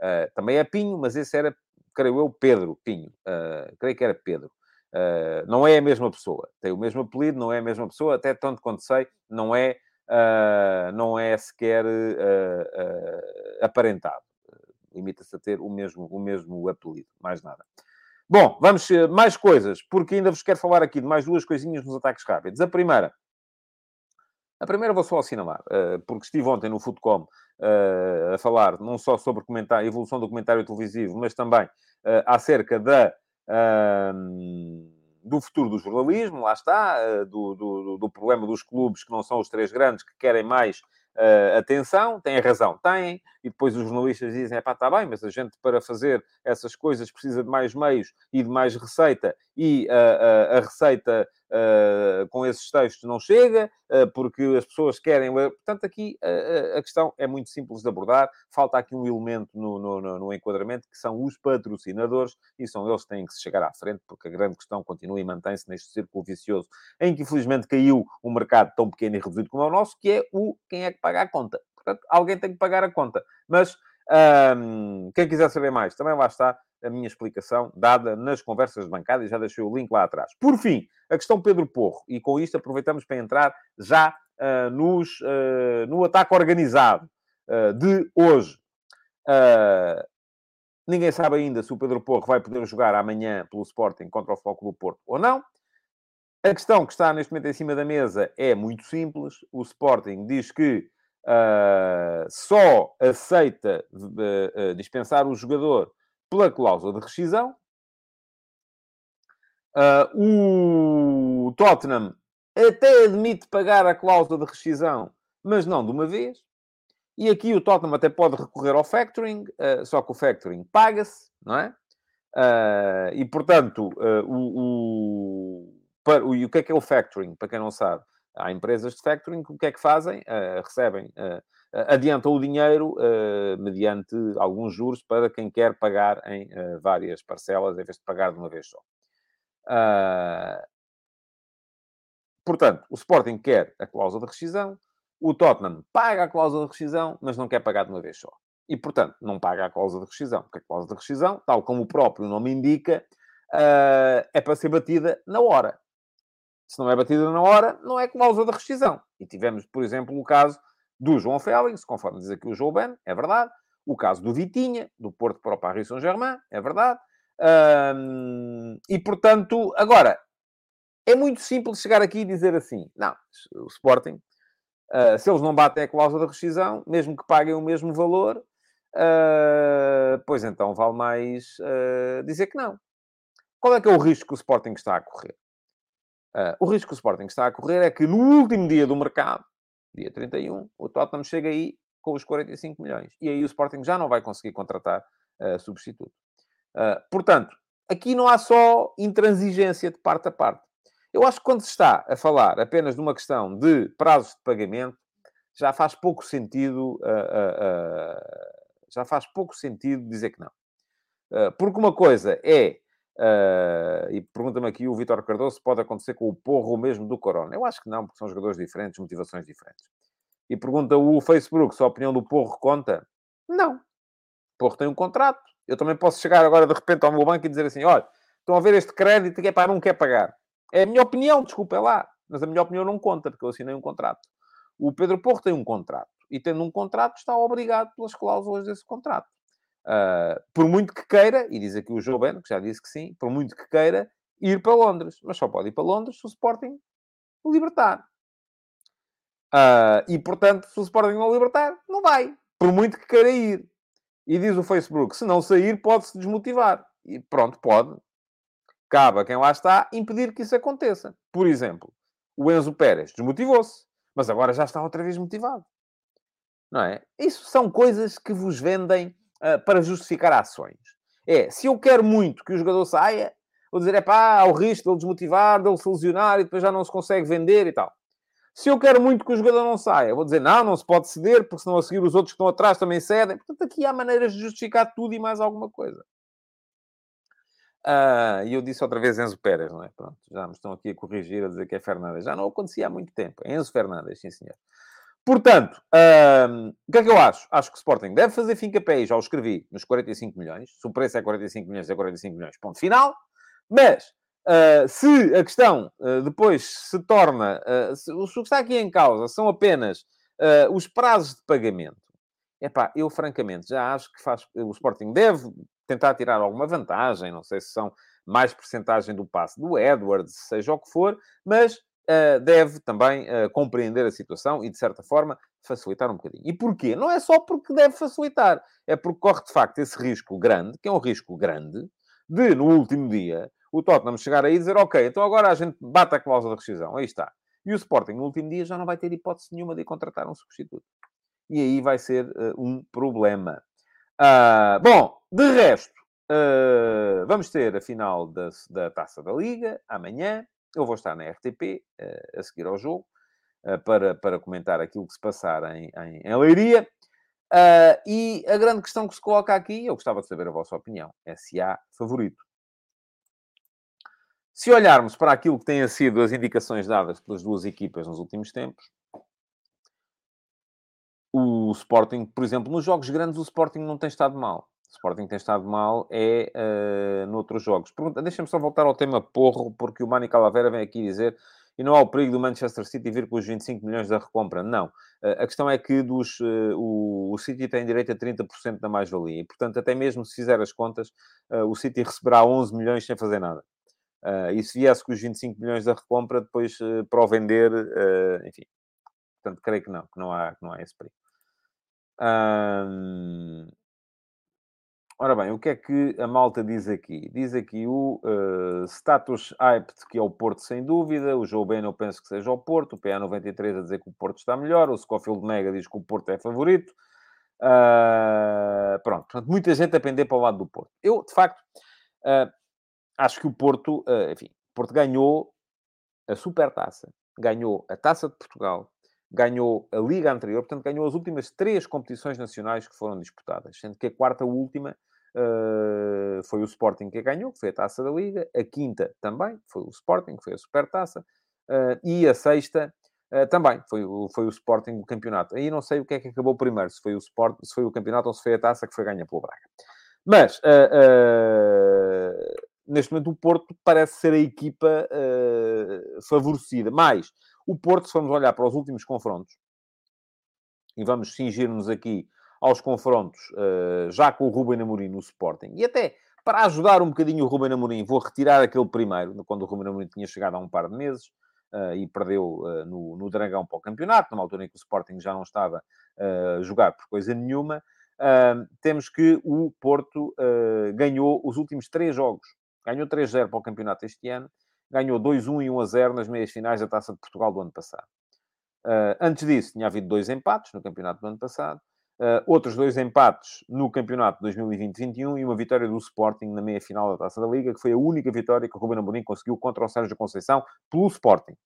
[SPEAKER 2] Uh, também é Pinho, mas esse era, creio eu, Pedro Pinho. Uh, creio que era Pedro. Uh, não é a mesma pessoa. Tem o mesmo apelido, não é a mesma pessoa, até tanto quanto sei, não é, não é sequer aparentado. Limita-se a ter o mesmo, o mesmo apelido, mais nada. Bom, vamos, mais coisas, porque ainda vos quero falar aqui de mais duas coisinhas nos ataques rápidos. A primeira a primeira vou só assinalar, uh, porque estive ontem no Footcom uh, a falar não só sobre a evolução do comentário televisivo, mas também uh, acerca da, do futuro do jornalismo, lá está, do, do, do, problema dos clubes que não são os três grandes, que querem mais atenção, têm razão, têm, e depois os jornalistas dizem, pá, está bem, mas a gente para fazer essas coisas precisa de mais meios e de mais receita, e uh, a receita uh, com esses textos não chega, uh, porque as pessoas querem ler. Portanto, aqui uh, a questão é muito simples de abordar. Falta aqui um elemento no, no, no, enquadramento, que são os patrocinadores, e são eles que têm que se chegar à frente, porque a grande questão continua e mantém-se neste círculo vicioso, em que infelizmente caiu um mercado tão pequeno e reduzido como é o nosso, que é o quem é que paga a conta. Portanto, alguém tem que pagar a conta. Mas um, quem quiser saber mais, também lá está a minha explicação dada nas conversas de bancada e já deixei o link lá atrás. Por fim, a questão Pedro Porro, e com isto aproveitamos para entrar já uh, nos, uh, no ataque organizado uh, de hoje. ninguém sabe ainda se o Pedro Porro vai poder jogar amanhã pelo Sporting contra o Futebol Clube Porto ou não. A questão que está neste momento em cima da mesa é muito simples. O Sporting diz que só aceita dispensar o jogador pela cláusula de rescisão. Uh, o Tottenham até admite pagar a cláusula de rescisão, mas não de uma vez. E aqui o Tottenham até pode recorrer ao factoring, uh, só que o factoring paga-se, não é? Uh, e, portanto, o, o, para, o, o que é que é o factoring, para quem não sabe? Há empresas de factoring que o que é que fazem? recebem adiantam o dinheiro uh, mediante alguns juros para quem quer pagar em uh, várias parcelas, em vez de pagar de uma vez só. Uh, portanto, o Sporting quer a cláusula de rescisão, o Tottenham paga a cláusula de rescisão, mas não quer pagar de uma vez só. E, portanto, não paga a cláusula de rescisão, porque a cláusula de rescisão, tal como o próprio nome indica, é para ser batida na hora. Se não é batida na hora, não é cláusula de rescisão. E tivemos, por exemplo, o caso do João Félix, conforme diz aqui o João Ben, é verdade. O caso do Vitinha, do Porto para o Paris Saint-Germain, é verdade. e, portanto, agora, é muito simples chegar aqui e dizer assim, não, o Sporting, uh, se eles não batem a cláusula de rescisão, mesmo que paguem o mesmo valor, uh, pois então vale mais uh, dizer que não. Qual é que é o risco que o Sporting está a correr? o risco que o Sporting está a correr é que no último dia do mercado, dia 31, o Tottenham chega aí com os 45 milhões. E aí o Sporting já não vai conseguir contratar uh, substituto. Uh, portanto, aqui não há só intransigência de parte a parte. Eu acho que quando se está a falar apenas de uma questão de prazos de pagamento, já faz pouco sentido, uh, já faz pouco sentido dizer que não. porque uma coisa é Uh, e pergunta-me aqui o Vitor Cardoso pode acontecer com o Porro mesmo do Corona. Eu acho que não, porque são jogadores diferentes, motivações diferentes. E pergunta o Facebook se a opinião do Porro conta. Não. O Porro tem um contrato. Eu também posso chegar agora de repente ao meu banco e dizer assim: olha, estão a ver este crédito que é para não quer pagar. É a minha opinião, desculpa, é lá. Mas a minha opinião não conta, porque eu assinei um contrato. O Pedro Porro tem um contrato. E tendo um contrato, está obrigado pelas cláusulas desse contrato. Uh, por muito que queira, e diz aqui o João Ben, que já disse que sim, por muito que queira, ir para Londres. Mas só pode ir para Londres se o Sporting o libertar. Uh, e, portanto, se o Sporting não o libertar, não vai. Por muito que queira ir. E diz o Facebook, se não sair, pode-se desmotivar. E pronto, pode. Cabe a quem lá está impedir que isso aconteça. Por exemplo, o Enzo Pérez desmotivou-se, mas agora já está outra vez motivado. Não é? Isso são coisas que vos vendem uh, para justificar ações. É, se eu quero muito que o jogador saia, vou dizer, é pá, o risco de ele desmotivar, de ele se lesionar e depois já não se consegue vender e tal. Se eu quero muito que o jogador não saia, vou dizer, não, não se pode ceder, porque senão a seguir os outros que estão atrás também cedem. Portanto, aqui há maneiras de justificar tudo e mais alguma coisa. Uh, e eu disse outra vez Enzo Pérez, não é? Pronto, já me estão aqui a corrigir, a dizer que é Fernandes. Já não acontecia há muito tempo. Enzo Fernandes, sim senhor. Portanto, o que é que eu acho? Acho que o Sporting deve fazer fim capé, já o escrevi, nos 45 milhões. Se o preço é 45 milhões, é 45 milhões, ponto final. Mas, uh, se a questão uh, depois se torna... Uh, se, o que está aqui em causa são apenas os prazos de pagamento. Epá, eu francamente já acho que faz, o Sporting deve tentar tirar alguma vantagem. Não sei se são mais porcentagem do passe do Edwards, seja o que for, mas deve também uh, compreender a situação e, de certa forma, facilitar um bocadinho. E porquê? Não é só porque deve facilitar, é porque corre, de facto, esse risco grande, que é um risco grande, de, no último dia, o Tottenham chegar aí e dizer, ok, então agora a gente bate a cláusula de rescisão, aí está. E o Sporting, no último dia, já não vai ter hipótese nenhuma de contratar um substituto. E aí vai ser uh, um problema. Uh, bom, de resto, uh, vamos ter a final da, da Taça da Liga amanhã. Eu vou estar na RTP a seguir ao jogo para, para comentar aquilo que se passar em, em, em Leiria. e a grande questão que se coloca aqui, eu gostava de saber a vossa opinião, é se há favorito. Se olharmos para aquilo que têm sido as indicações dadas pelas duas equipas nos últimos tempos, o Sporting, por exemplo, nos jogos grandes, o Sporting não tem estado mal. O Sporting tem estado mal é uh, noutros jogos. Deixa-me só voltar ao tema porro, porque o Mani Calavera vem aqui dizer e não há o perigo do Manchester City vir com os 25 milhões da recompra. Não. Uh, a questão é que dos, uh, o, o, City tem direito a 30% da mais-valia. E, portanto, até mesmo se fizer as contas, o City receberá 11 milhões sem fazer nada. E se viesse com os 25 milhões da recompra, depois para o vender, enfim. Portanto, creio que não, que não há, que não há esse perigo. Ora bem, o que é que a malta diz aqui? Diz aqui o uh, status hyped, que é o Porto, sem dúvida. O Joe Ben, eu penso que seja o Porto. O PA93 a dizer que o Porto está melhor. O Scofield Mega diz que o Porto é favorito. Uh, pronto, portanto, muita gente a pender para o lado do Porto. Eu, de facto, uh, acho que o Porto, uh, enfim, o Porto ganhou a Supertaça, ganhou a Taça de Portugal, ganhou a Liga anterior, portanto, ganhou as últimas três competições nacionais que foram disputadas, sendo que a quarta última uh, foi o Sporting que a ganhou, que foi a Taça da Liga, a quinta também foi o Sporting, que foi a Supertaça, uh, e a sexta uh, também foi o, foi o Sporting do campeonato. Aí não sei o que é que acabou primeiro, se foi o, Sport, se foi o campeonato ou se foi a Taça que foi ganha pelo Braga. Mas neste momento, o Porto parece ser a equipa uh, favorecida. Mas o Porto, se formos olhar para os últimos confrontos, e vamos cingir-nos aqui aos confrontos uh, já com o Ruben Amorim no Sporting, e até para ajudar um bocadinho o Ruben Amorim, vou retirar aquele primeiro, quando o Ruben Amorim tinha chegado há um par de meses, uh, e perdeu no, no Dragão para o campeonato, numa altura em que o Sporting já não estava a jogar por coisa nenhuma, temos que o Porto ganhou os últimos três jogos Ganhou 3-0 para o campeonato este ano, ganhou 2-1 e 1-0 nas meias finais da Taça de Portugal do ano passado. Uh, antes disso, tinha havido dois empates no campeonato do ano passado, uh, outros dois empates no campeonato de 2020-21 e uma vitória do Sporting na meia final da Taça da Liga, que foi a única vitória que o Ruben Amorim conseguiu contra o Sérgio Conceição pelo Sporting.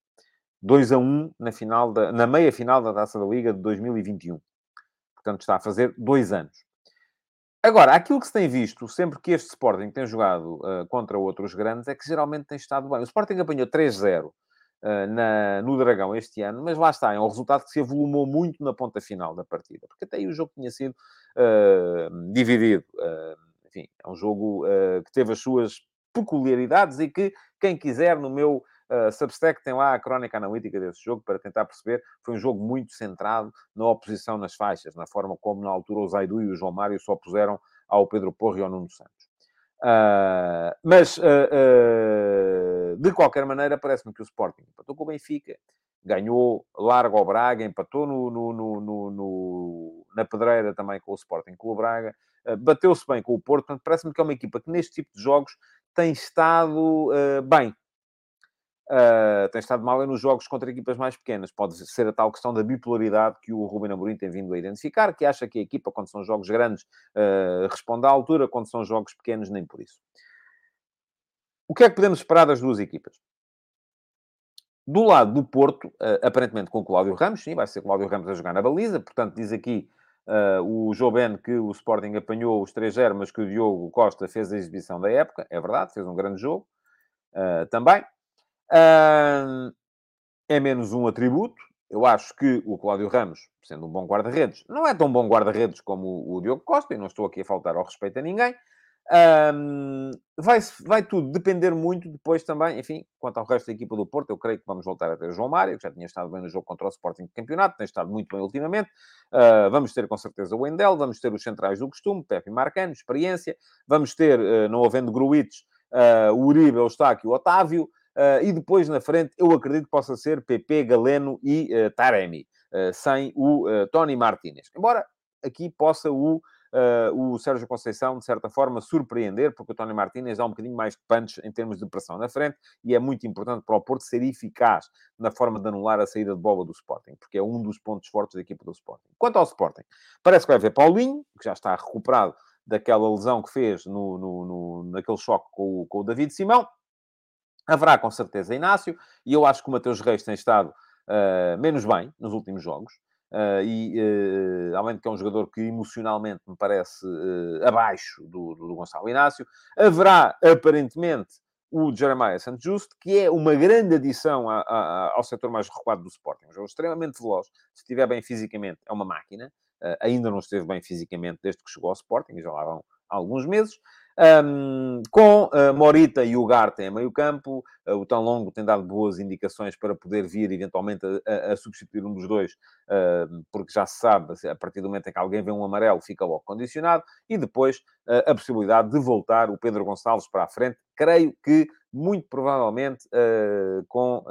[SPEAKER 2] 2 a 1 na, final da, na meia final da Taça da Liga de 2021. Portanto, está a fazer dois anos. Agora, aquilo que se tem visto sempre que este Sporting tem jogado uh, contra outros grandes é que geralmente tem estado bem. O Sporting apanhou 3-0 uh, na, no Dragão este ano, mas lá está, é um resultado que se avolumou muito na ponta final da partida, porque até aí o jogo tinha sido uh, dividido. enfim, é um jogo que teve as suas peculiaridades e que quem quiser no meu Uh, Substack tem lá a crónica analítica desse jogo para tentar perceber. Foi um jogo muito centrado na oposição nas faixas, na forma como na altura o Zaidu e o João Mário se opuseram ao Pedro Porro e ao Nuno Santos. Uh, mas, uh, de qualquer maneira, parece-me que o Sporting empatou com o Benfica, ganhou largo ao Braga, empatou no, no, no, no, na pedreira também com o Sporting, com o Braga, bateu-se bem com o Porto, portanto, parece-me que é uma equipa que neste tipo de jogos tem estado bem, Uh, tem estado mal é nos jogos contra equipas mais pequenas. Pode ser a tal questão da bipolaridade que o Ruben Amorim tem vindo a identificar, que acha que a equipa, quando são jogos grandes, uh, responde à altura, quando são jogos pequenos, nem por isso. O que é que podemos esperar das duas equipas? Do lado do Porto, uh, aparentemente com o Cláudio Ramos, sim, vai ser Cláudio Ramos a jogar na baliza, portanto, diz aqui o Joben que o Sporting apanhou os 3-0, mas que o Diogo Costa fez a exibição da época, é verdade, fez um grande jogo também é menos um atributo. Eu acho que o Cláudio Ramos, sendo um bom guarda-redes, não é tão bom guarda-redes como o, Diogo Costa, e não estou aqui a faltar ao respeito a ninguém. Um, vai, vai tudo depender muito depois também, enfim, quanto ao resto da equipa do Porto, eu creio que vamos voltar a ter o João Mário, que já tinha estado bem no jogo contra o Sporting do campeonato, tem estado muito bem ultimamente. Uh, vamos ter com certeza o Wendel, vamos ter os centrais do costume, Pepe Marcano, experiência. Vamos ter, uh, não havendo Gruites, uh, o Uribe, o Eustáquio, o Otávio. Uh, e depois na frente, eu acredito que possa ser PP, Galeno e uh, Taremi, uh, sem o Tony Martinez. Embora aqui possa o o Sérgio Conceição, de certa forma, surpreender, porque o Tony Martínez dá um bocadinho mais de punch em termos de pressão na frente, e é muito importante para o Porto ser eficaz na forma de anular a saída de bola do Sporting, porque é um dos pontos fortes da equipa do Sporting. Quanto ao Sporting, parece que vai haver Paulinho, que já está recuperado daquela lesão que fez no, no, no naquele choque com com o David Simão. Haverá com certeza Inácio, e eu acho que o Mateus Reis tem estado uh, menos bem nos últimos jogos. Uh, e, uh, além de que é um jogador que emocionalmente me parece uh, abaixo do, do, Gonçalo Inácio, haverá aparentemente o Jeremiah Santos que é uma grande adição a, a, ao setor mais recuado do Sporting. Um jogador extremamente veloz, se estiver bem fisicamente, é uma máquina. ainda não esteve bem fisicamente desde que chegou ao Sporting, já lá vão alguns meses. Um, com uh, Morita e Ugarte em meio campo, uh, o Tão Longo tem dado boas indicações para poder vir eventualmente a, a substituir um dos dois, uh, porque já se sabe, a partir do momento em que alguém vê um amarelo, fica logo condicionado, e depois a possibilidade de voltar o Pedro Gonçalves para a frente, creio que muito provavelmente com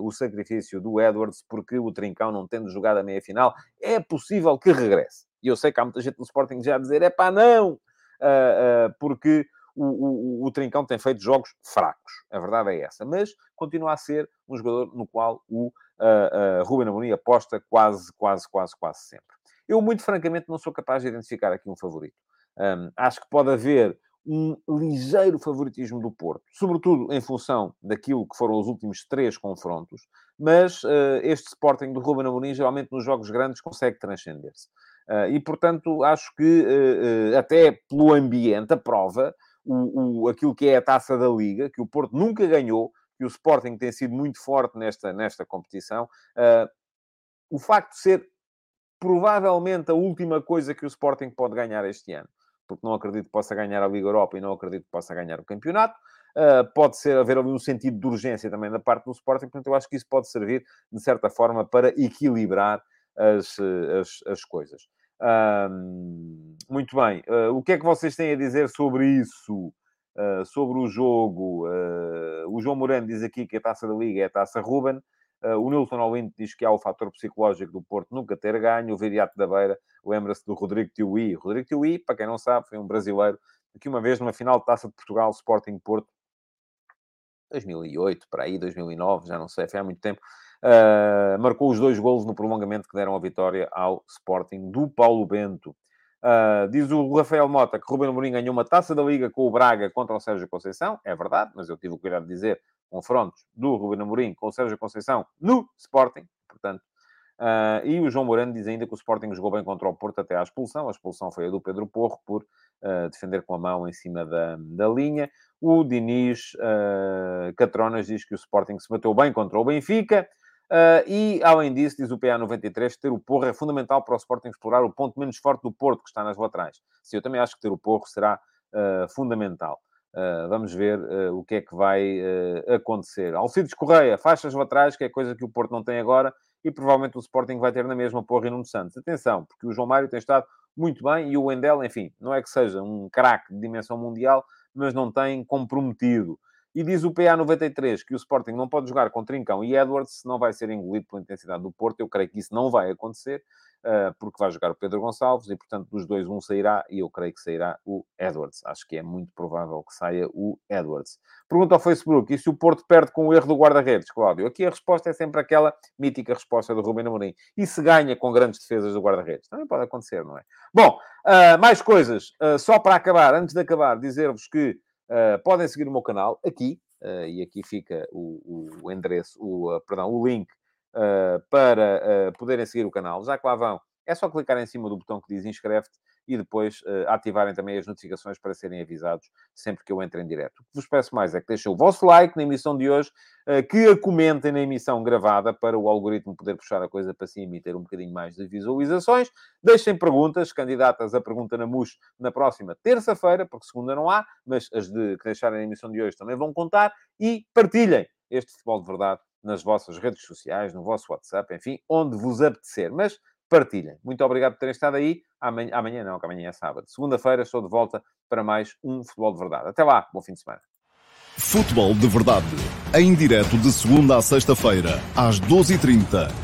[SPEAKER 2] o sacrifício do Edwards, porque o Trincão não tendo jogado a meia-final, é possível que regresse. E eu sei que há muita gente no Sporting já a dizer, é pá, não! Uh, uh, porque o, o, o, Trincão tem feito jogos fracos, a verdade é essa, mas continua a ser um jogador no qual o uh, Ruben Amorim aposta quase, quase, quase, quase sempre. Eu, muito francamente, não sou capaz de identificar aqui um favorito. Um, acho que pode haver um ligeiro favoritismo do Porto, sobretudo em função daquilo que foram os últimos três confrontos, mas uh, este Sporting do Ruben Amorim, geralmente nos jogos grandes, consegue transcender-se. Uh, e, portanto, acho que uh, até pelo ambiente, a prova, o, o, aquilo que é a taça da Liga, que o Porto nunca ganhou, que o Sporting tem sido muito forte nesta, nesta competição, o facto de ser provavelmente a última coisa que o Sporting pode ganhar este ano, porque não acredito que possa ganhar a Liga Europa e não acredito que possa ganhar o campeonato. Uh, pode ser haver ali um sentido de urgência também da parte do Sporting, portanto, eu acho que isso pode servir, de certa forma, para equilibrar as, as, as coisas. Um, muito bem. Uh, o que é que vocês têm a dizer sobre isso? Uh, sobre o jogo? Uh, o João Moreno diz aqui que a taça da Liga é a taça Ruben. o Nilton Olinto diz que há o fator psicológico do Porto nunca ter ganho. O Viriato da Beira lembra-se do Rodrigo Tiuí. Rodrigo Tiuí, para quem não sabe, foi um brasileiro que uma vez numa final de taça de Portugal, Sporting Porto, 2008, para aí, 2009, já não sei, foi há muito tempo. Uh, marcou os dois golos no prolongamento que deram a vitória ao Sporting do Paulo Bento. Uh, diz o Rafael Mota que Ruben Amorim ganhou uma taça da Liga com o Braga contra o Sérgio Conceição. É verdade, mas eu tive o cuidado de dizer confrontos do Ruben Amorim com o Sérgio Conceição no Sporting. Portanto, uh, e o João Moreno diz ainda que o Sporting jogou bem contra o Porto até à expulsão. A expulsão foi a do Pedro Porro por defender com a mão em cima da, da linha. O Diniz Catronas diz que o Sporting se bateu bem contra o Benfica. Uh, e, além disso, diz o PA93, ter o Porro é fundamental para o Sporting explorar o ponto menos forte do Porto, que está nas laterais. Sim, eu também acho que ter o Porro será uh, fundamental. Uh, vamos ver o que é que vai acontecer. Alcides Correia, faixas laterais, que é coisa que o Porto não tem agora, e provavelmente o Sporting vai ter na mesma Porro e Nuno Santos. Atenção, porque o João Mário tem estado muito bem e o Wendel, enfim, não é que seja um craque de dimensão mundial, mas não tem comprometido. E diz o PA93 que o Sporting não pode jogar com Trincão e Edwards, não vai ser engolido pela intensidade do Porto. Eu creio que isso não vai acontecer, uh, porque vai jogar o Pedro Gonçalves e, portanto, dos dois, um sairá e eu creio que sairá o Edwards. Acho que é muito provável que saia o Edwards. Pergunta ao Facebook: e se o Porto perde com o erro do guarda-redes, Cláudio? Aqui a resposta é sempre aquela mítica resposta do Rubem Amorim. E se ganha com grandes defesas do guarda-redes? Também pode acontecer, não é? Bom, uh, mais coisas. Uh, só para acabar, antes de acabar, dizer-vos que Uh, podem seguir o meu canal aqui, uh, e aqui fica o, o endereço, o, uh, perdão, o link para poderem seguir o canal. Já que lá vão, é só clicar em cima do botão que diz inscreve-te e depois uh, ativarem também as notificações para serem avisados sempre que eu entre em direto. O que vos peço mais é que deixem o vosso like na emissão de hoje, uh, que a comentem na emissão gravada para o algoritmo poder puxar a coisa para cima e ter um bocadinho mais de visualizações. Deixem perguntas, candidatas a pergunta na MUS na próxima terça-feira, porque segunda não há, mas as de, que deixarem na emissão de hoje também vão contar e partilhem este futebol de verdade nas vossas redes sociais, no vosso WhatsApp, enfim, onde vos apetecer. Mas partilhem. Muito obrigado por terem estado aí. Amanhã, amanhã não, que amanhã é sábado. Segunda-feira estou de volta para mais um Futebol de Verdade. Até lá, bom fim de semana.
[SPEAKER 1] Futebol de Verdade, em direto de segunda a sexta-feira, às 12h30